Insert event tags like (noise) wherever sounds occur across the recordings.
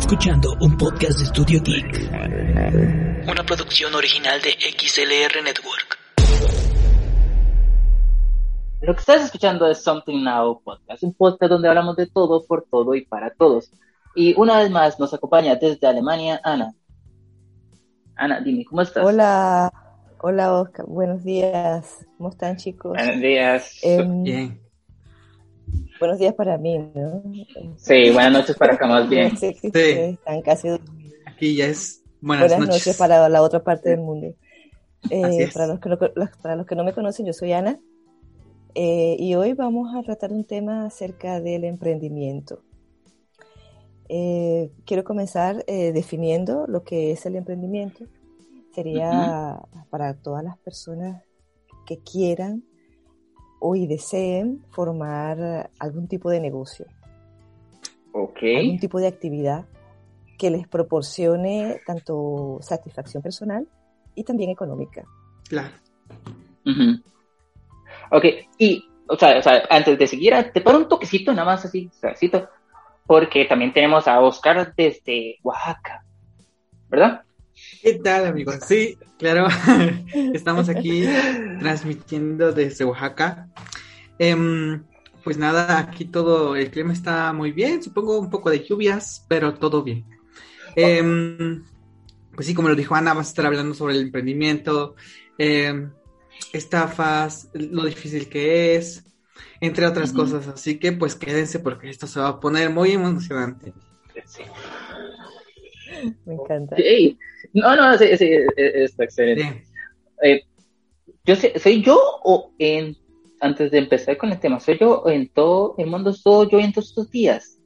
Escuchando un podcast de Studio Geek. Una producción original de XLR Network. Lo que estás escuchando es Something Now Podcast, un podcast donde hablamos de todo, por todo y para todos. Y una vez más nos acompaña desde Alemania Ana. Ana, dime, ¿cómo estás? Hola, hola Oscar, buenos días. ¿Cómo están chicos? Buenos días. Em, Bien. Buenos días para mí, ¿no? Sí, buenas noches para acá más bien. (laughs) Que ustedes están casi dormidos. Aquí ya es buenas, Buenas noches. para la otra parte del mundo. Eh, para, los que no, los- para los que no me conocen, yo soy Ana eh, y hoy vamos a tratar un tema acerca del emprendimiento. Eh, quiero comenzar eh, definiendo lo que es el emprendimiento. Sería para todas las personas que quieran o y deseen formar algún tipo de negocio Ok. algún tipo de actividad que les proporcione tanto satisfacción personal y también económica. Claro. Ujú. Ok, y, o sea, o sea, antes de seguir, te paro un toquecito, nada más así, suavecito, porque también tenemos a Oscar desde Oaxaca, ¿verdad? ¿Qué tal, amigos? Sí, claro. (laughs) Estamos aquí transmitiendo desde Oaxaca. Em, pues nada, aquí todo, el clima está muy bien. Supongo un poco de lluvias, pero todo bien. Em, pues sí, como lo dijo Ana, vamos a estar hablando sobre el emprendimiento, em, estafas, lo difícil que es, entre otras cosas. Así que pues quédense porque esto se va a poner muy emocionante. Sí. (laughs) Me encanta. Sí. No, no, sí, sí, está excelente. Eh, yo sé, ¿Soy yo o en, antes de empezar con el tema, soy yo o en todo el mundo estuvo lloviendo estos días?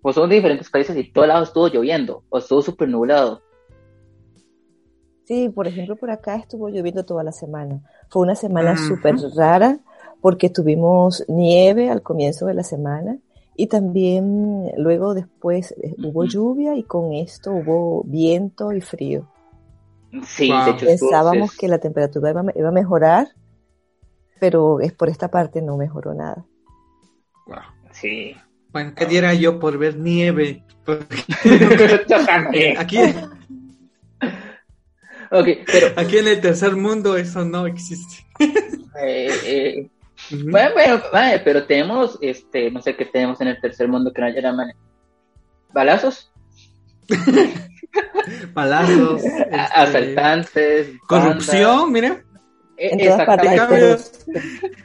Pues son de diferentes países y todo lado estuvo lloviendo, o estuvo súper nublado. Sí, por ejemplo, por acá estuvo lloviendo toda la semana. Fue una semana Ujú. súper rara porque tuvimos nieve al comienzo de la semana y también luego después eh, hubo lluvia y con esto hubo viento y frío. Sí, Wow. de hecho estuvo- Pensábamos es- que la temperatura iba, iba a mejorar, pero es por esta parte no mejoró nada. Wow. Sí. Bueno, ¿qué diera yo por ver nieve? (laughs) Aquí, pero aquí en el tercer mundo eso no existe. eh, eh, Bueno, bueno, vale, pero tenemos, este, no sé qué tenemos en el tercer mundo que no haya man- balazos, (laughs) Palazos, a- este, asaltantes, corrupción, mira, bandas. En todas partes hay exactamente. cambio-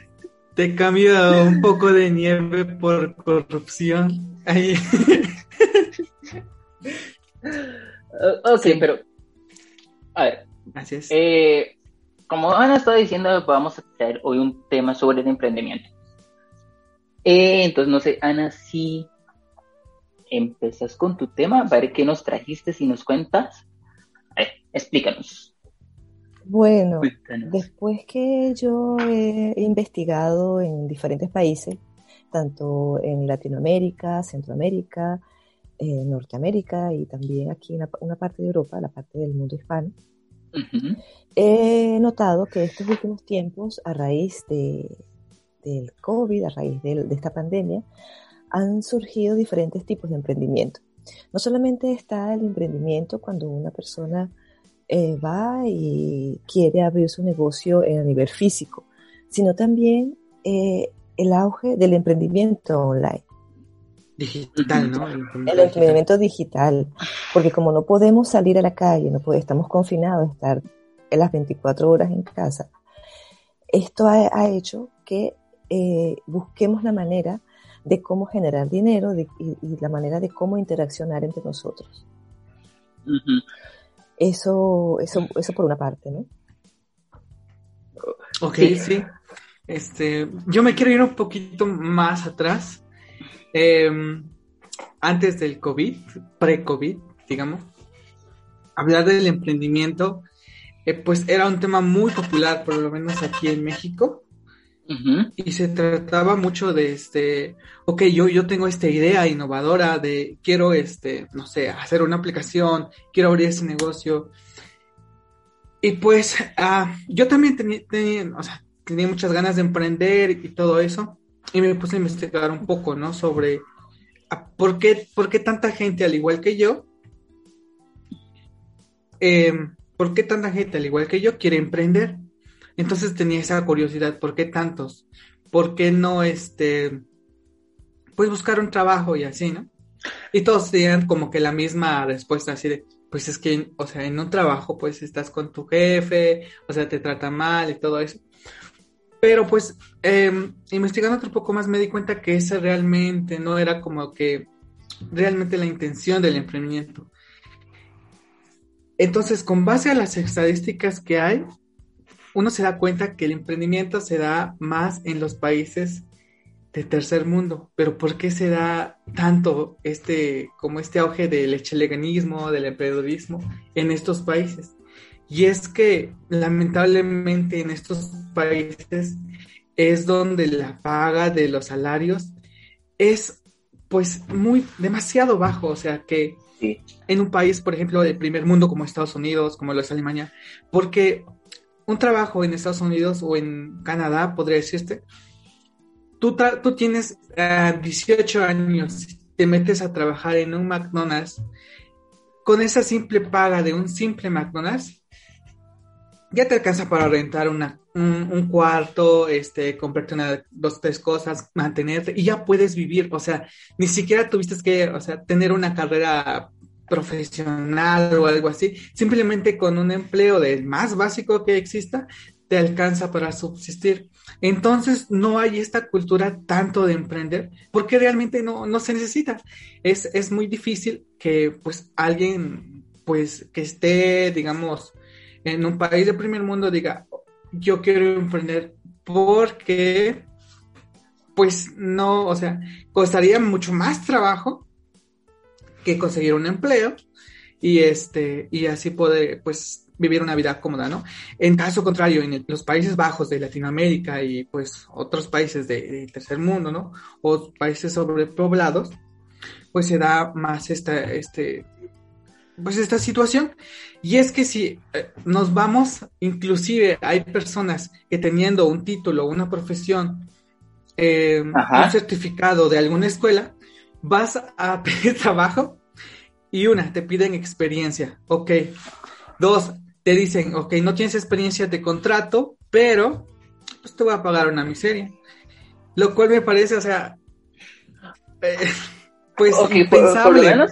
te cambio un poco de nieve por corrupción. Ahí. (laughs) Ok, Sí. pero a ver, Así es. eh, como Ana estaba diciendo, vamos a traer hoy un tema sobre el emprendimiento. Eh, entonces, no sé, Ana, si empezas con tu tema, a ver qué nos trajiste, si nos cuentas. A ver, explícanos. Bueno, Cuéntanos. Después que yo he investigado en diferentes países, tanto en Latinoamérica, Centroamérica, eh, Norteamérica y también aquí en una parte de Europa, la parte del mundo hispano, He notado que estos últimos tiempos, a raíz de, del COVID, a raíz de, esta pandemia, han surgido diferentes tipos de emprendimiento. No solamente está el emprendimiento cuando una persona eh, va y quiere abrir su negocio en- a nivel físico, sino también eh, el auge del emprendimiento online, Digital, ¿no? el emprendimiento digital, porque como no podemos salir a la calle, no podemos, estamos confinados, estar en las 24 horas en casa, esto ha, ha hecho que eh, busquemos la manera de cómo generar dinero de- y, y la manera de cómo interaccionar entre nosotros. Eso, eso, eso por una parte, ¿no? Ok, Sí. sí. Este, yo me quiero ir un poquito más atrás. Eh, antes del COVID, pre-COVID, digamos, hablar del emprendimiento, eh, pues era un tema muy popular, por lo menos aquí en México. Y se trataba mucho de este, ok, yo, yo tengo esta idea innovadora de quiero, este, no sé, hacer una aplicación, quiero abrir ese negocio. Y pues ah, yo también tenía, o sea, tenía muchas ganas de emprender y todo eso. Y me puse a investigar un poco, ¿no? Sobre por qué, por qué tanta gente, al igual que yo, em, por qué tanta gente, al igual que yo, quiere emprender. Entonces tenía esa curiosidad, ¿por qué tantos? ¿Por qué no, este, pues buscar un trabajo y así, ¿no? Y todos tenían como que la misma respuesta, así de, pues es que, o sea, en un trabajo, pues estás con tu jefe, o sea, te trata mal y todo eso. Pero pues em, investigando otro poco más me di cuenta que esa realmente no era como que realmente la intención del emprendimiento. Entonces, con base a las estadísticas que hay, uno se da cuenta que el emprendimiento se da más en los países de tercer mundo. Pero ¿por qué se da tanto este, como este auge del echeleganismo, del emprendedorismo en estos países? Y es que lamentablemente en estos países es donde la paga de los salarios es pues muy demasiado bajo, o sea que en un país, por ejemplo, del primer mundo como Estados Unidos, como lo es Alemania, porque un trabajo en Estados Unidos o en Canadá, podría decirte, tú, tú tienes 18 eh, años, te metes a trabajar en un McDonald's, con esa simple paga de un simple McDonald's, ya te alcanza para rentar una, un, cuarto, este, comprarte una, dos, tres cosas, mantenerte y ya puedes vivir. O sea, ni siquiera tuviste que, o sea, tener una carrera profesional o algo así. Simplemente con un empleo del más básico que exista, te alcanza para subsistir. Entonces no hay esta cultura tanto de emprender porque realmente no, no se necesita. Es, es muy difícil que pues alguien pues que esté, digamos, en un país de primer mundo diga, yo quiero emprender porque, pues no, o sea, costaría mucho más trabajo que conseguir un empleo y este, y así poder, pues, vivir una vida cómoda, ¿no? En caso contrario, en los Países Bajos de Latinoamérica y pues otros países de, tercer mundo, ¿no? O países sobrepoblados, pues se da más esta, este, pues esta situación. Y es que si eh, nos vamos, inclusive hay personas que teniendo un título, una profesión, eh, un certificado de alguna escuela, vas a (laughs) pedir trabajo y una, te piden experiencia, ok. Dos, te dicen, ok, no tienes experiencia de contrato, pero pues te voy a pagar una miseria. Lo cual me parece, o sea, eh, (laughs) pues impensable.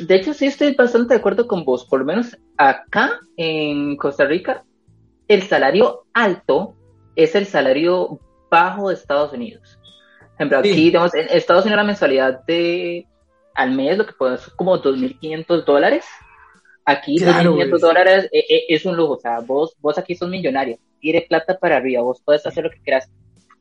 De hecho, sí estoy bastante de acuerdo con vos. Por lo menos acá en Costa Rica, el salario alto es el salario bajo de Estados Unidos. Por ejemplo, aquí, digamos, en Estados Unidos la mensualidad de al mes, lo que puede ser como 2.500 dólares. Aquí 2.500 dólares es, e, es, un lujo. O sea, vos, vos aquí sos millonario. Tire plata para arriba. Vos puedes hacer lo que quieras.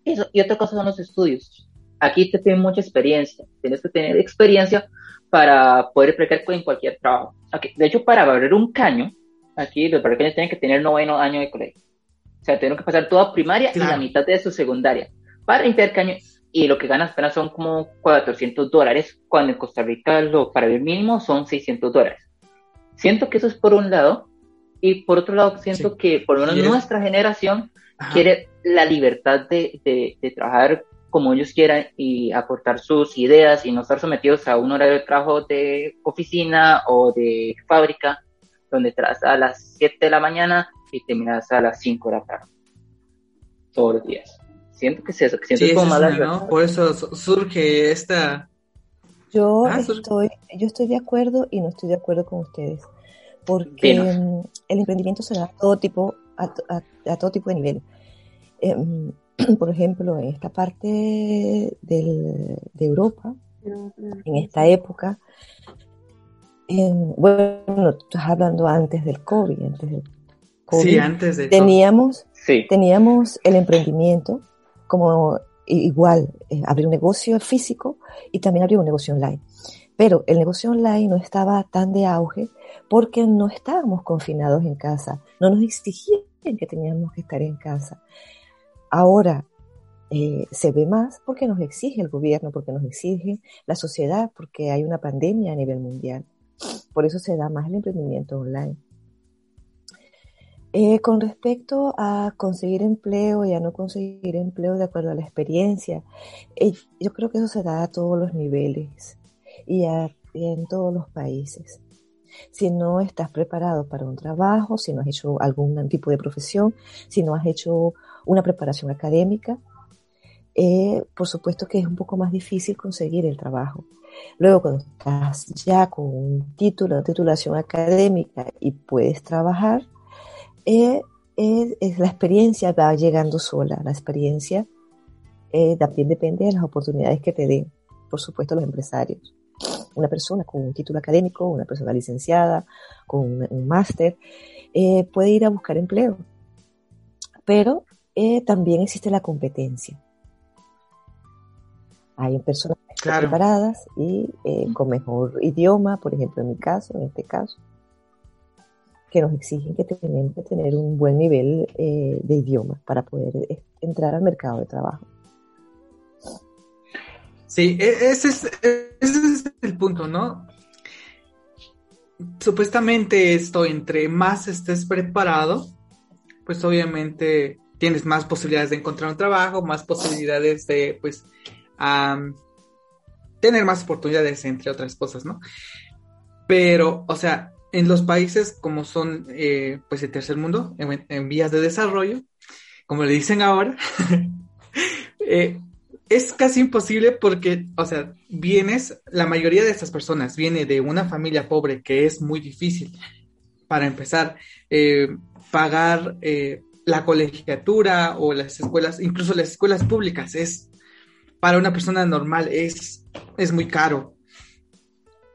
Eso. Y otra cosa son los estudios. Aquí te piden mucha experiencia. Tienes que tener experiencia para poder aplicar en cualquier trabajo. De hecho, para abrir un caño, aquí los barricaños tienen que tener noveno año de colegio. O sea, tienen que pasar toda primaria y la mitad de su secundaria para caño. Y lo que ganas apenas son como 400 dólares, cuando en Costa Rica lo para el mínimo son 600 dólares. Siento que eso es por un lado, y por otro lado siento que por lo menos nuestra generación quiere la libertad de, de, de trabajar como ellos quieran y aportar sus ideas y no estar sometidos a un horario de trabajo de oficina o de fábrica, donde entras a las 7 de la mañana y terminas a las 5 de la tarde. Todos los días. Siento que es eso, que siento sí, como ¿no? Por eso surge esta... Yo, ah, estoy, yo estoy de acuerdo y no estoy de acuerdo con ustedes, porque el emprendimiento se da a todo tipo, a, a, todo tipo de nivel. Em, (clears throat) por ejemplo, en esta parte de Europa, en esta época, bueno, estás hablando antes del COVID, antes del COVID, sí, antes de teníamos, teníamos el emprendimiento como igual eh, abrir un negocio físico y también abrir un negocio online. Pero el negocio online no estaba tan de auge porque no estábamos confinados en casa, no nos exigían que teníamos que estar en casa. Ahora eh, se ve más porque nos exige el gobierno, porque nos exige la sociedad, porque hay una pandemia a nivel mundial. Por eso se da más el emprendimiento online. Eh, con respecto a conseguir empleo y a no conseguir empleo de acuerdo a la experiencia, eh, yo creo que eso se da a todos los niveles y, en todos los países. Si no estás preparado para un trabajo, si no has hecho algún tipo de profesión, si no has hecho una preparación académica, eh, por supuesto que es un poco más difícil conseguir el trabajo. Luego, cuando estás ya con un título, una titulación académica y puedes trabajar, es, la experiencia va llegando sola, la experiencia eh, también depende de las oportunidades que te den, por supuesto, los empresarios. Una persona con un título académico, una persona licenciada, con un, máster, eh, puede ir a buscar empleo, pero eh, también existe la competencia. Hay personas preparadas y con mejor idioma, por ejemplo, en mi caso, en este caso, que nos exigen que tenemos que tener un buen nivel eh, de idioma para poder eh, entrar al mercado de trabajo. Sí, e, ese es, ese es el punto, ¿no? Supuestamente esto, entre más estés preparado, pues obviamente tienes más posibilidades de encontrar un trabajo, más posibilidades de, pues, tener más oportunidades, entre otras cosas, ¿no? Pero, o sea, en los países como son eh, pues el tercer mundo, en, vías de desarrollo, como le dicen ahora, (laughs) eh, es casi imposible porque, o sea, vienes, la mayoría de estas personas viene de una familia pobre que es muy difícil, para empezar, eh, pagar la colegiatura o las escuelas, incluso las escuelas públicas, es, para una persona normal, es, es muy caro.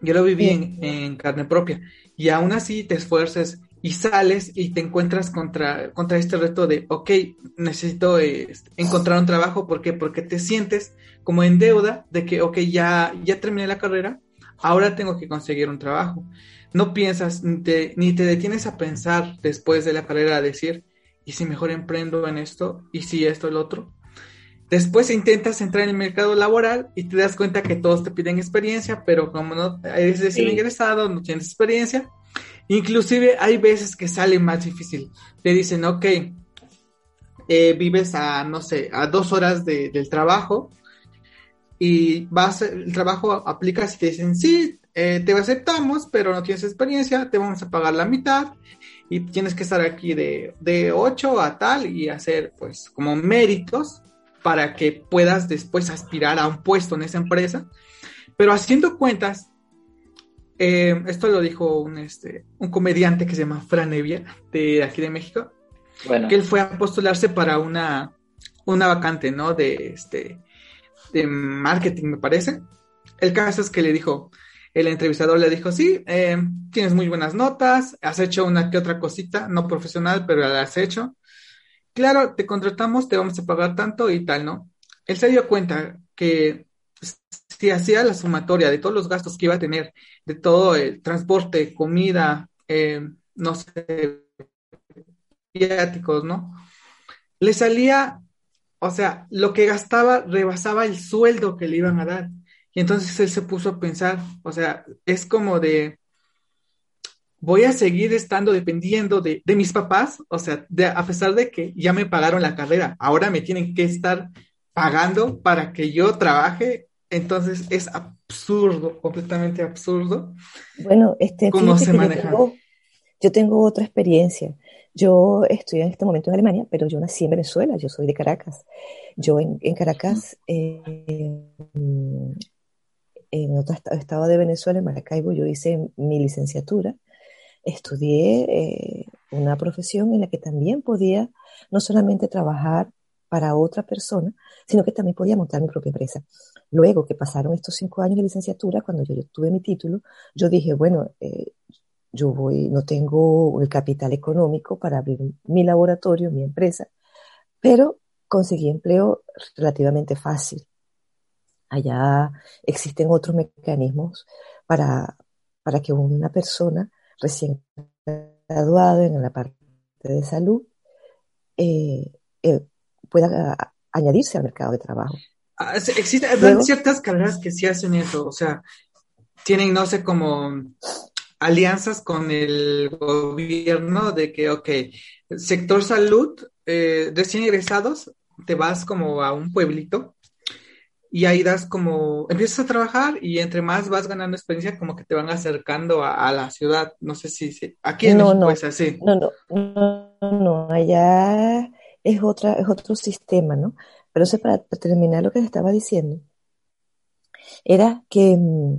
Yo lo viví en, en carne propia y aún así te esfuerces y sales y te encuentras contra, contra este reto de, ok, necesito este, encontrar un trabajo, ¿por qué? Porque te sientes como en deuda de que, ok, ya, ya terminé la carrera, ahora tengo que conseguir un trabajo. No piensas ni te, ni te detienes a pensar después de la carrera a decir, ¿y si mejor emprendo en esto? ¿Y si esto, el otro? Después intentas entrar en el mercado laboral y te das cuenta que todos te piden experiencia, pero como no eres recién ingresado, no tienes experiencia, inclusive hay veces que sale más difícil. Te dicen, ok, eh, vives a, no sé, a dos horas del trabajo y vas, el trabajo aplicas y te dicen, sí, eh, te aceptamos, pero no tienes experiencia, te vamos a pagar la mitad y tienes que estar aquí de, de 8 a tal y hacer pues como méritos para que puedas después aspirar a un puesto en esa empresa. Pero haciendo cuentas, eh, esto lo dijo un, este, un comediante que se llama Fran Evia, de aquí de México, que él fue a postularse para una, una vacante, ¿no? De, este, de marketing, me parece. El caso es que le dijo, el entrevistador le dijo, sí, eh, tienes muy buenas notas, has hecho una que otra cosita, no profesional, pero la has hecho claro, te contratamos, te vamos a pagar tanto y tal, ¿no? Él se dio cuenta que si hacía la sumatoria de todos los gastos que iba a tener, de todo el transporte, comida, eh, no sé, viáticos, ¿no? Le salía, o sea, lo que gastaba rebasaba el sueldo que le iban a dar. Y entonces él se puso a pensar, o sea, es como de, voy a seguir estando dependiendo de, mis papás, o sea, a pesar de que ya me pagaron la carrera, ahora me tienen que estar pagando para que yo trabaje, entonces es absurdo, completamente absurdo. Bueno, este, ¿cómo se maneja? Yo tengo, otra experiencia. Yo estoy en este momento en Alemania, pero yo nací en Venezuela, yo soy de Caracas. Yo en, Caracas, eh, en otro estado de Venezuela, en Maracaibo, yo hice mi licenciatura estudié eh, una profesión en la que también podía no solamente trabajar para otra persona, sino que también podía montar mi propia empresa. Luego que pasaron estos cinco años de licenciatura, cuando yo, tuve mi título, yo dije, bueno, eh, yo voy, no tengo el capital económico para abrir mi laboratorio, mi empresa, pero conseguí empleo relativamente fácil. Allá existen otros mecanismos para, para que una persona recién graduada en la parte de salud eh, eh, pueda añadirse al mercado de trabajo. Ah, existen ciertas carreras que sí hacen eso, o sea, tienen, no sé, como alianzas con el gobierno de que, ok, sector salud, eh, recién egresados, te vas como a un pueblito y ahí das como, empiezas a trabajar y entre más vas ganando experiencia, como que te van acercando a, la ciudad. No sé si, aquí en no, México no, es así. No, no, no, no, allá es otra, es otro sistema, ¿no? Pero eso para, terminar lo que estaba diciendo, era que mm,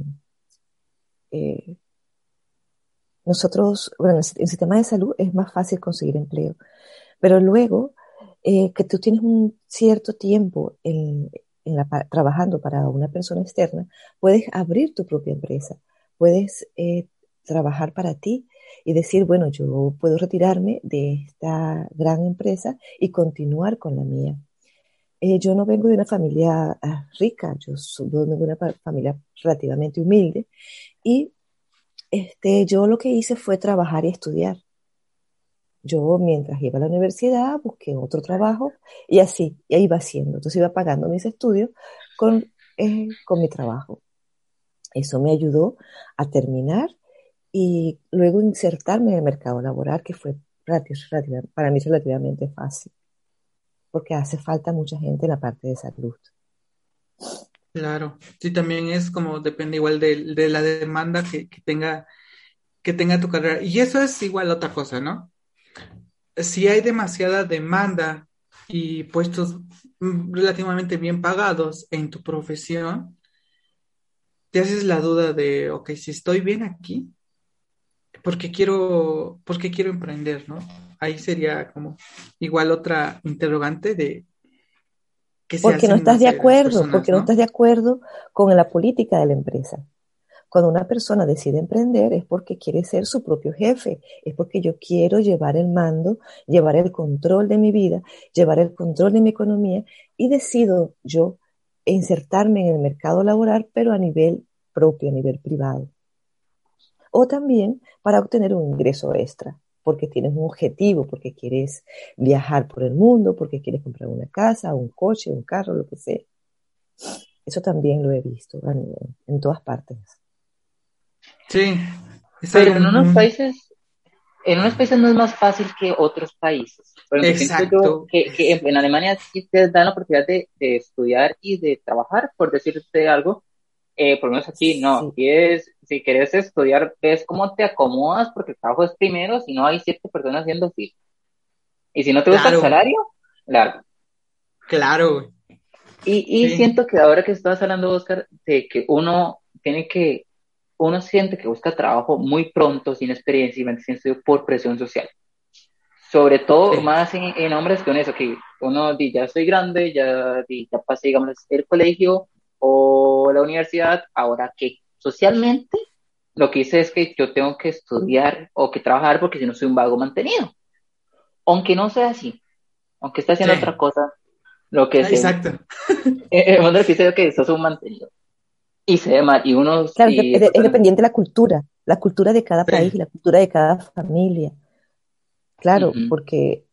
eh, nosotros, bueno, en el sistema de salud es más fácil conseguir empleo, pero luego eh, que tú tienes un cierto tiempo en, trabajando para una persona externa, puedes abrir tu propia empresa, puedes eh, trabajar para ti y decir, bueno, yo puedo retirarme de esta gran empresa y continuar con la mía. Eh, yo no vengo de una familia ah, rica, yo vengo de una familia relativamente humilde y este, yo lo que hice fue trabajar y estudiar. Yo mientras iba a la universidad busqué otro trabajo y así, y ahí iba haciendo. Entonces iba pagando mis estudios con, eh, con mi trabajo. Eso me ayudó a terminar y luego insertarme en el mercado laboral, que fue para mí relativamente fácil, porque hace falta mucha gente en la parte de salud. Claro, sí, también es como depende igual de, la demanda que, que, tenga que tenga tu carrera. Y eso es igual otra cosa, ¿no? Si hay demasiada demanda y puestos relativamente bien pagados en tu profesión, te haces la duda de, ok, si estoy bien aquí, porque quiero, porque quiero emprender, ¿no? Ahí sería como igual otra interrogante de que porque no estás de acuerdo, porque ¿no? estás de acuerdo con la política de la empresa. Cuando una persona decide emprender es porque quiere ser su propio jefe, es porque yo quiero llevar el mando, llevar el control de mi vida, llevar el control de mi economía y decido yo insertarme en el mercado laboral, pero a nivel propio, a nivel privado o también para obtener un ingreso extra, porque tienes un objetivo, porque quieres viajar por el mundo, porque quieres comprar una casa, un coche, un carro, lo que sea. Eso también lo he visto en, todas partes. Sí. Pero en unos países, en unos países no es más fácil que otros países. Exacto. que, en Alemania sí te dan la oportunidad de, de, estudiar y de trabajar, por decirte algo, eh, por lo menos aquí no. Si, es, si quieres estudiar, ves cómo te acomodas, porque el trabajo es primero, si no hay siete personas haciendo fila. Y si no te gusta el salario, largo. Claro. Y, y siento que ahora que estás hablando, Oscar, de que uno tiene que, uno siente que busca trabajo muy pronto, sin experiencia y sin estudio por presión social. Sobre todo más en, en, hombres con eso, que uno dice, ya soy grande, ya, ya pasé, digamos, el colegio, o la universidad, ahora que socialmente lo que hice es que yo tengo que estudiar o que trabajar porque si no soy un vago mantenido. Aunque no sea así, aunque esté haciendo otra cosa, lo que sea. Exacto. (laughs) El mundo que dice que sos un mantenido. Y se ve mal. Y uno. Claro, es, dependiente de la cultura, la cultura de cada país, la cultura de cada familia. Claro, porque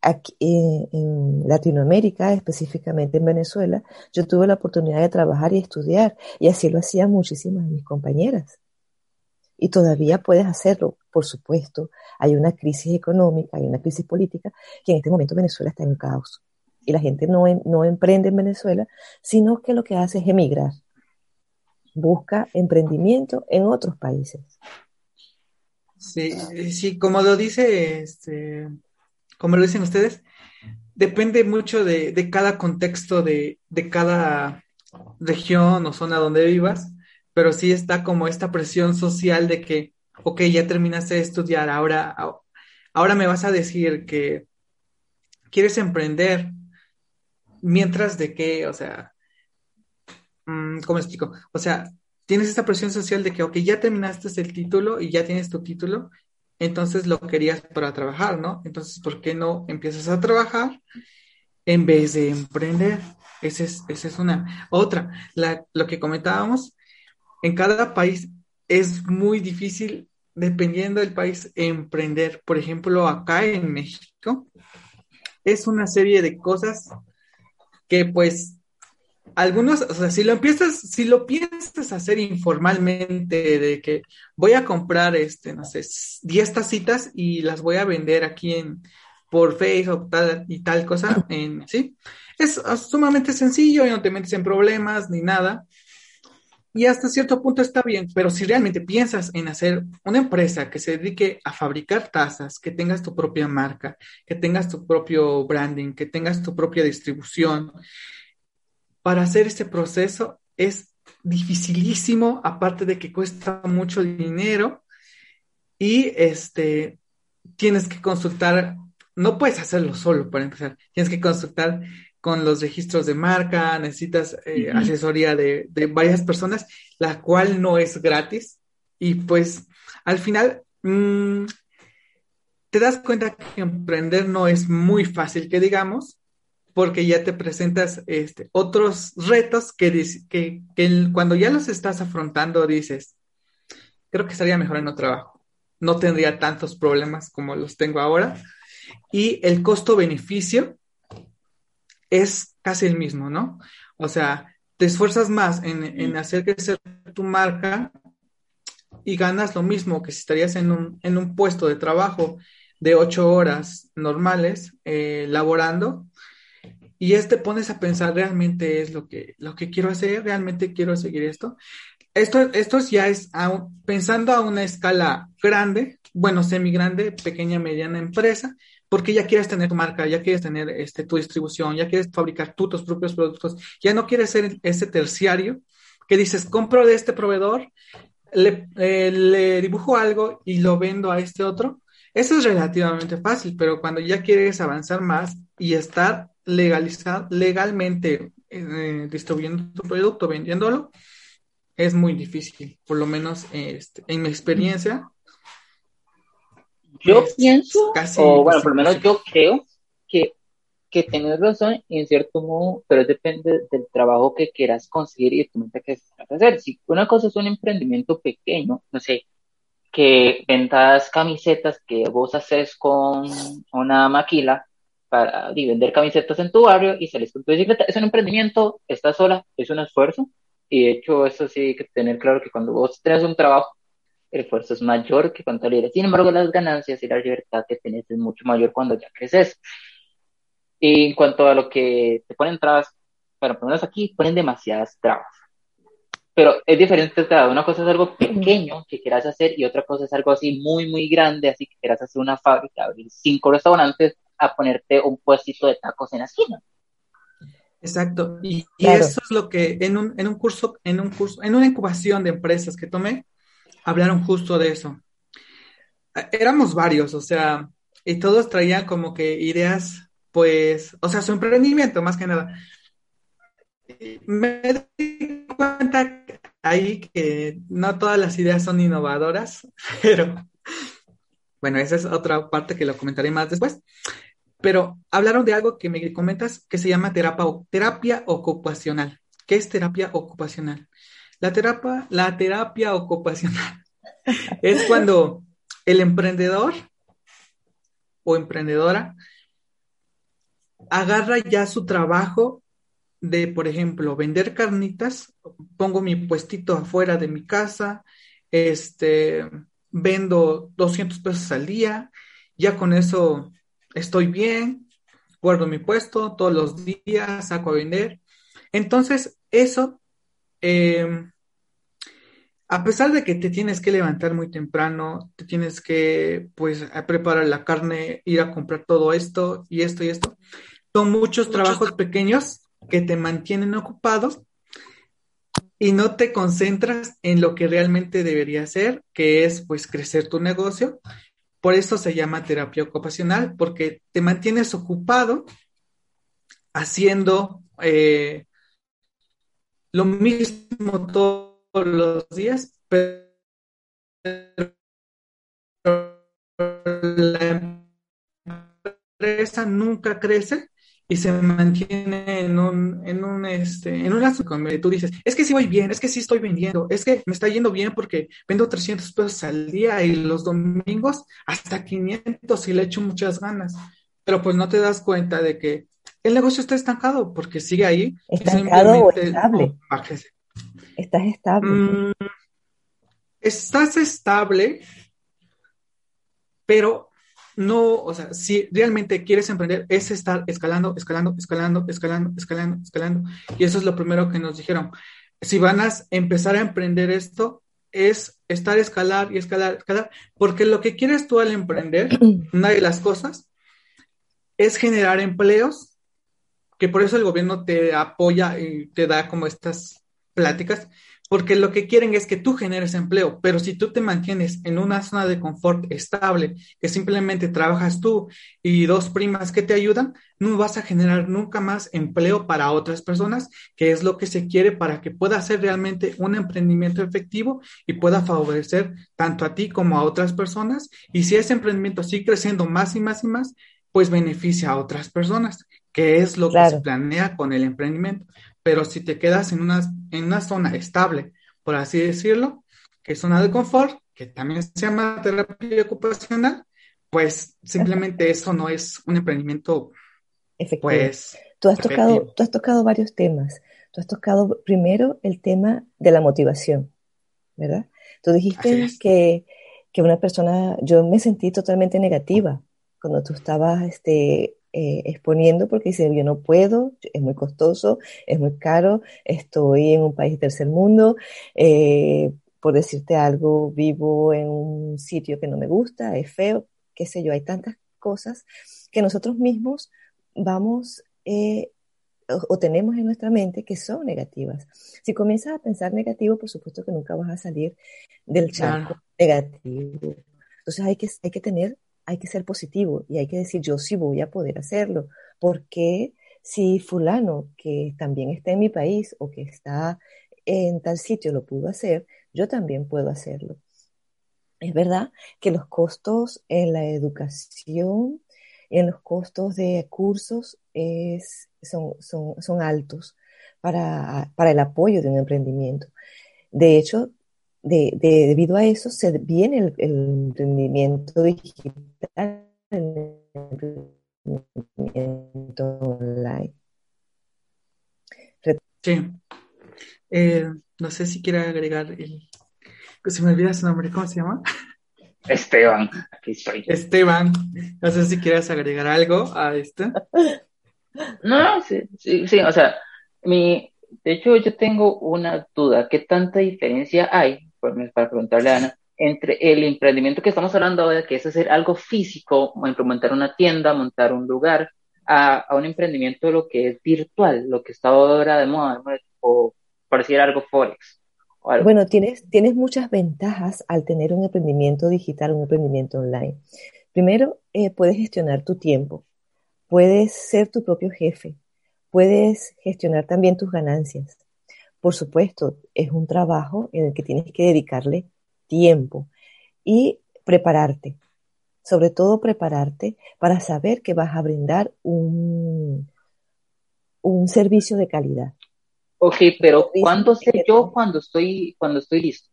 aquí en Latinoamérica, específicamente en Venezuela, yo tuve la oportunidad de trabajar y estudiar, y así lo hacían muchísimas de mis compañeras. Y todavía puedes hacerlo, por supuesto. Hay una crisis económica, hay una crisis política, que en este momento Venezuela está en caos. Y la gente no, no emprende en Venezuela, sino que lo que hace es emigrar. Busca emprendimiento en otros países. Sí, sí, como lo dice este, como lo dicen ustedes, depende mucho de, cada contexto de, cada región o zona donde vivas, pero sí está como esta presión social de que, ok, ya terminaste de estudiar, ahora, ahora me vas a decir que quieres emprender, mientras de que, o sea, ¿cómo explico? O sea, tienes esta presión social de que, ok, ya terminaste el título y ya tienes tu título, entonces lo querías para trabajar, ¿no? Entonces, ¿por qué no empiezas a trabajar? en vez de emprender. Esa es, esa es una. Otra, la, lo que comentábamos, en cada país es muy difícil, dependiendo del país, emprender. Por ejemplo, acá en México, es una serie de cosas que pues algunos, o sea, si lo empiezas, si lo piensas hacer informalmente, de que voy a comprar, este, no sé, 10 tacitas y las voy a vender aquí en, por Facebook tal, y tal cosa, en, ¿sí? Es sumamente sencillo y no te metes en problemas ni nada. Y hasta cierto punto está bien, pero si realmente piensas en hacer una empresa que se dedique a fabricar tazas, que tengas tu propia marca, que tengas tu propio branding, que tengas tu propia distribución, para hacer este proceso es dificilísimo, aparte de que cuesta mucho dinero. Y este, tienes que consultar, no puedes hacerlo solo para empezar, tienes que consultar con los registros de marca, necesitas eh, asesoría de, varias personas, la cual no es gratis. Y pues al final mm, te das cuenta que emprender no es muy fácil, que digamos, porque ya te presentas este, otros retos que, cuando ya los estás afrontando dices, creo que estaría mejor en otro trabajo. No tendría tantos problemas como los tengo ahora. Y el costo-beneficio es casi el mismo, ¿no? O sea, te esfuerzas más en, en hacer crecer tu marca y ganas lo mismo que si estarías en un, en un puesto de trabajo de ocho horas normales eh, laborando y este pones a pensar, ¿realmente es lo que, lo que quiero hacer? ¿Realmente quiero seguir esto? Esto, esto ya es pensando a una escala grande, bueno, semi grande, pequeña, mediana empresa, porque ya quieres tener tu marca, ya quieres tener este, tu distribución, ya quieres fabricar tus propios productos, ya no quieres ser ese terciario que dices, compro de este proveedor, eh, le dibujo algo y lo vendo a este otro. Eso es relativamente fácil, pero cuando ya quieres avanzar más y estar legalizar, legalmente eh, distribuyendo tu producto, vendiéndolo, es muy difícil, por lo menos este, en mi experiencia. Yo pienso, o bueno, por lo menos yo creo que, que tienes razón en cierto modo, pero depende del trabajo que quieras conseguir y de tu mente que quieras hacer. Si una cosa es un emprendimiento pequeño, no sé, que vendas camisetas que vos haces con una maquila, para vender camisetas en tu barrio y salir con tu bicicleta. Es un emprendimiento, estás sola, es un esfuerzo. Y de hecho, eso sí hay que tener claro que cuando vos tenés un trabajo, el esfuerzo es mayor que cuando libre. Sin embargo, las ganancias y la libertad que tenés es mucho mayor cuando ya creces. Y en cuanto a lo que te ponen trabas, bueno, por lo menos aquí ponen demasiadas trabas. Pero es diferente, una cosa es algo pequeño que quieras hacer y otra cosa es algo así muy, muy grande, así que quieras hacer una fábrica, abrir cinco restaurantes a ponerte un puestito de tacos en la esquina. Exacto. Y, eso es lo que en un, en un curso, en un curso, en una incubación de empresas que tomé, hablaron justo de eso. Éramos varios, o sea, y todos traían como que ideas, pues, o sea, su emprendimiento más que nada. Me di cuenta ahí que no todas las ideas son innovadoras, (laughs) pero bueno, esa es otra parte que lo comentaré más después. Pero hablaron de algo que me comentas que se llama terapia, terapia ocupacional. ¿Qué es terapia ocupacional? La terapia, la terapia ocupacional (laughs) es cuando el emprendedor o emprendedora agarra ya su trabajo de, por ejemplo, vender carnitas, pongo mi puestito afuera de mi casa, este, vendo 200 pesos al día, ya con eso estoy bien, guardo mi puesto todos los días, saco a vender. Entonces, eso, em, a pesar de que te tienes que levantar muy temprano, te tienes que, pues, preparar la carne, ir a comprar todo esto y esto y esto, son muchos trabajos pequeños que te mantienen ocupados y no te concentras en lo que realmente debería hacer, que es, pues, crecer tu negocio por eso se llama terapia ocupacional, porque te mantienes ocupado haciendo eh, lo mismo todos los días, pero la empresa nunca crece y se mantiene en un, en un, este, en un lazo tú dices, es que sí voy bien, es que sí estoy vendiendo, es que me está yendo bien porque vendo 300 pesos al día y los domingos hasta 500 y le echo muchas ganas. Pero pues no te das cuenta de que el negocio está estancado porque sigue ahí. ¿Estancado o estable? ¿Estás estable? Mm, estás estable, pero no, o sea, si realmente quieres emprender, es estar escalando, escalando, escalando, escalando, escalando, escalando. Y eso es lo primero que nos dijeron. Si van a empezar a emprender esto, es estar escalar y escalar, escalar, porque lo que quieres tú al emprender, (clears throat) una de las cosas, es generar empleos, que por eso el gobierno te apoya y te da como estas pláticas, porque lo que quieren es que tú generes empleo, pero si tú te mantienes en una zona de confort estable, que simplemente trabajas tú y dos primas que te ayudan, no vas a generar nunca más empleo para otras personas, que es lo que se quiere para que pueda ser realmente un emprendimiento efectivo y pueda favorecer tanto a ti como a otras personas. Y si ese emprendimiento sigue creciendo más y más y más, pues beneficia a otras personas, que es lo que se planea con el emprendimiento pero si te quedas en una, en una zona estable, por así decirlo, que es zona de confort, que también se llama terapia ocupacional, pues simplemente eso no es un emprendimiento. Efectivo. Pues, tú has, tocado, tú has tocado varios temas. Tú has tocado primero el tema de la motivación, ¿verdad? Tú dijiste que, que una persona, yo me sentí totalmente negativa cuando tú estabas este, eh, exponiendo porque dice, yo no puedo, es muy costoso, es muy caro, estoy en un país de tercer mundo, eh, por decirte algo, vivo en un sitio que no me gusta, es feo, qué sé yo, hay tantas cosas que nosotros mismos vamos eh, o, tenemos en nuestra mente que son negativas. Si comienzas a pensar negativo, por supuesto que nunca vas a salir del charco negativo. Entonces hay que, hay que tener hay que ser positivo y hay que decir, yo sí voy a poder hacerlo, porque si fulano que también está en mi país o que está en tal sitio lo pudo hacer, yo también puedo hacerlo. Es verdad que los costos en la educación, en los costos de cursos es, son, altos para el apoyo de un emprendimiento. De hecho, de, debido a eso se viene el, emprendimiento digital, el emprendimiento online. Sí. Eh, no sé si quiere agregar el... Se me olvida su nombre, ¿cómo se llama? Esteban, aquí estoy. Esteban, no sé si quieres agregar algo a esto. No, sí, sí, sí, o sea, mi, de hecho yo tengo una duda, ¿qué tanta diferencia hay para preguntarle a Ana, entre el emprendimiento que estamos hablando ahora, que es hacer algo físico, implementar una tienda, montar un lugar, a, un emprendimiento lo que es virtual, lo que está ahora de moda, o por algo Forex. Bueno, tienes, tienes muchas ventajas al tener un emprendimiento digital, un emprendimiento online. Primero, eh, puedes gestionar tu tiempo, puedes ser tu propio jefe, puedes gestionar también tus ganancias. Por supuesto, es un trabajo en el que tienes que dedicarle tiempo y prepararte, sobre todo prepararte para saber que vas a brindar un, un servicio de calidad. Ok, pero ¿cuándo sé yo cuando estoy, cuando estoy listo?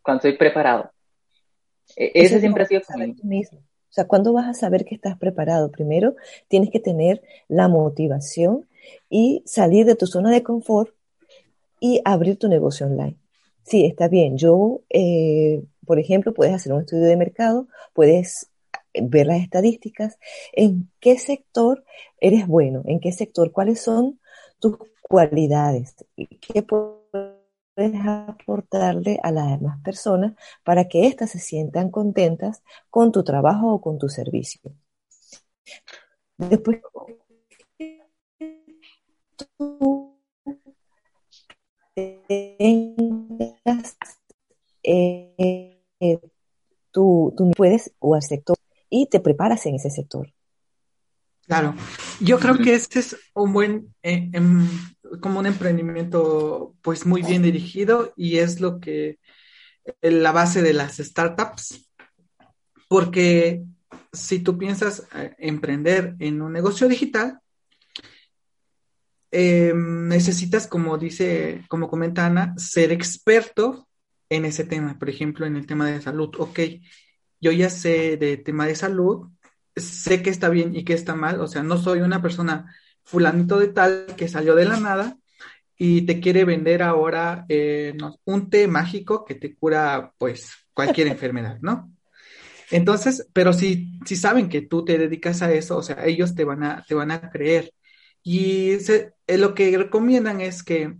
Cuando estoy preparado. E, ese siempre ha sido mismo. O sea, ¿cuándo vas a saber que estás preparado? Primero, tienes que tener la motivación y salir de tu zona de confort y abrir tu negocio online. Sí, está bien. Yo, eh, por ejemplo, puedes hacer un estudio de mercado, puedes ver las estadísticas, en qué sector eres bueno, en qué sector, cuáles son tus cualidades, qué puedes aportarle a las demás personas para que éstas se sientan contentas con tu trabajo o con tu servicio. Después eh, tú, puedes o al sector y te preparas en ese sector. Claro, yo creo que este es un buen, eh, em, como un emprendimiento pues muy bien dirigido y es lo que, la base de las startups, porque si tú piensas eh, emprender en un negocio digital, eh, necesitas, como dice, como comenta Ana, ser experto en ese tema. Por ejemplo, en el tema de salud. Ok, yo ya sé de tema de salud, sé que está bien y que está mal. O sea, no soy una persona fulanito de tal que salió de la nada y te quiere vender ahora eh, un té mágico que te cura, pues, cualquier (laughs) enfermedad, ¿no? Entonces, pero si, si saben que tú te dedicas a eso, o sea, ellos te van a, te van a creer. Y eh, lo que recomiendan es que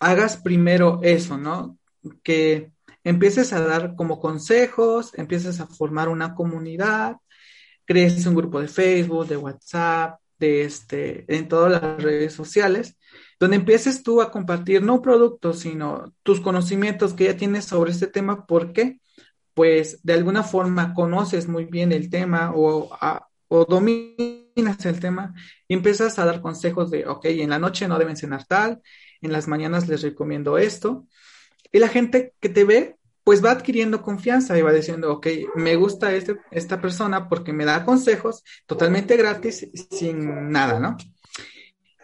hagas primero eso, ¿no? Que empieces a dar como consejos, empieces a formar una comunidad, crees un grupo de Facebook, de WhatsApp, de este, en todas las redes sociales, donde empieces tú a compartir no un producto, sino tus conocimientos que ya tienes sobre este tema, porque pues de alguna forma conoces muy bien el tema o, o dominas el tema y empiezas a dar consejos de, ok, en la noche no deben cenar tal, en las mañanas les recomiendo esto. Y la gente que te ve, pues va adquiriendo confianza y va diciendo, ok, me gusta este, esta persona porque me da consejos totalmente gratis, sin nada, ¿no?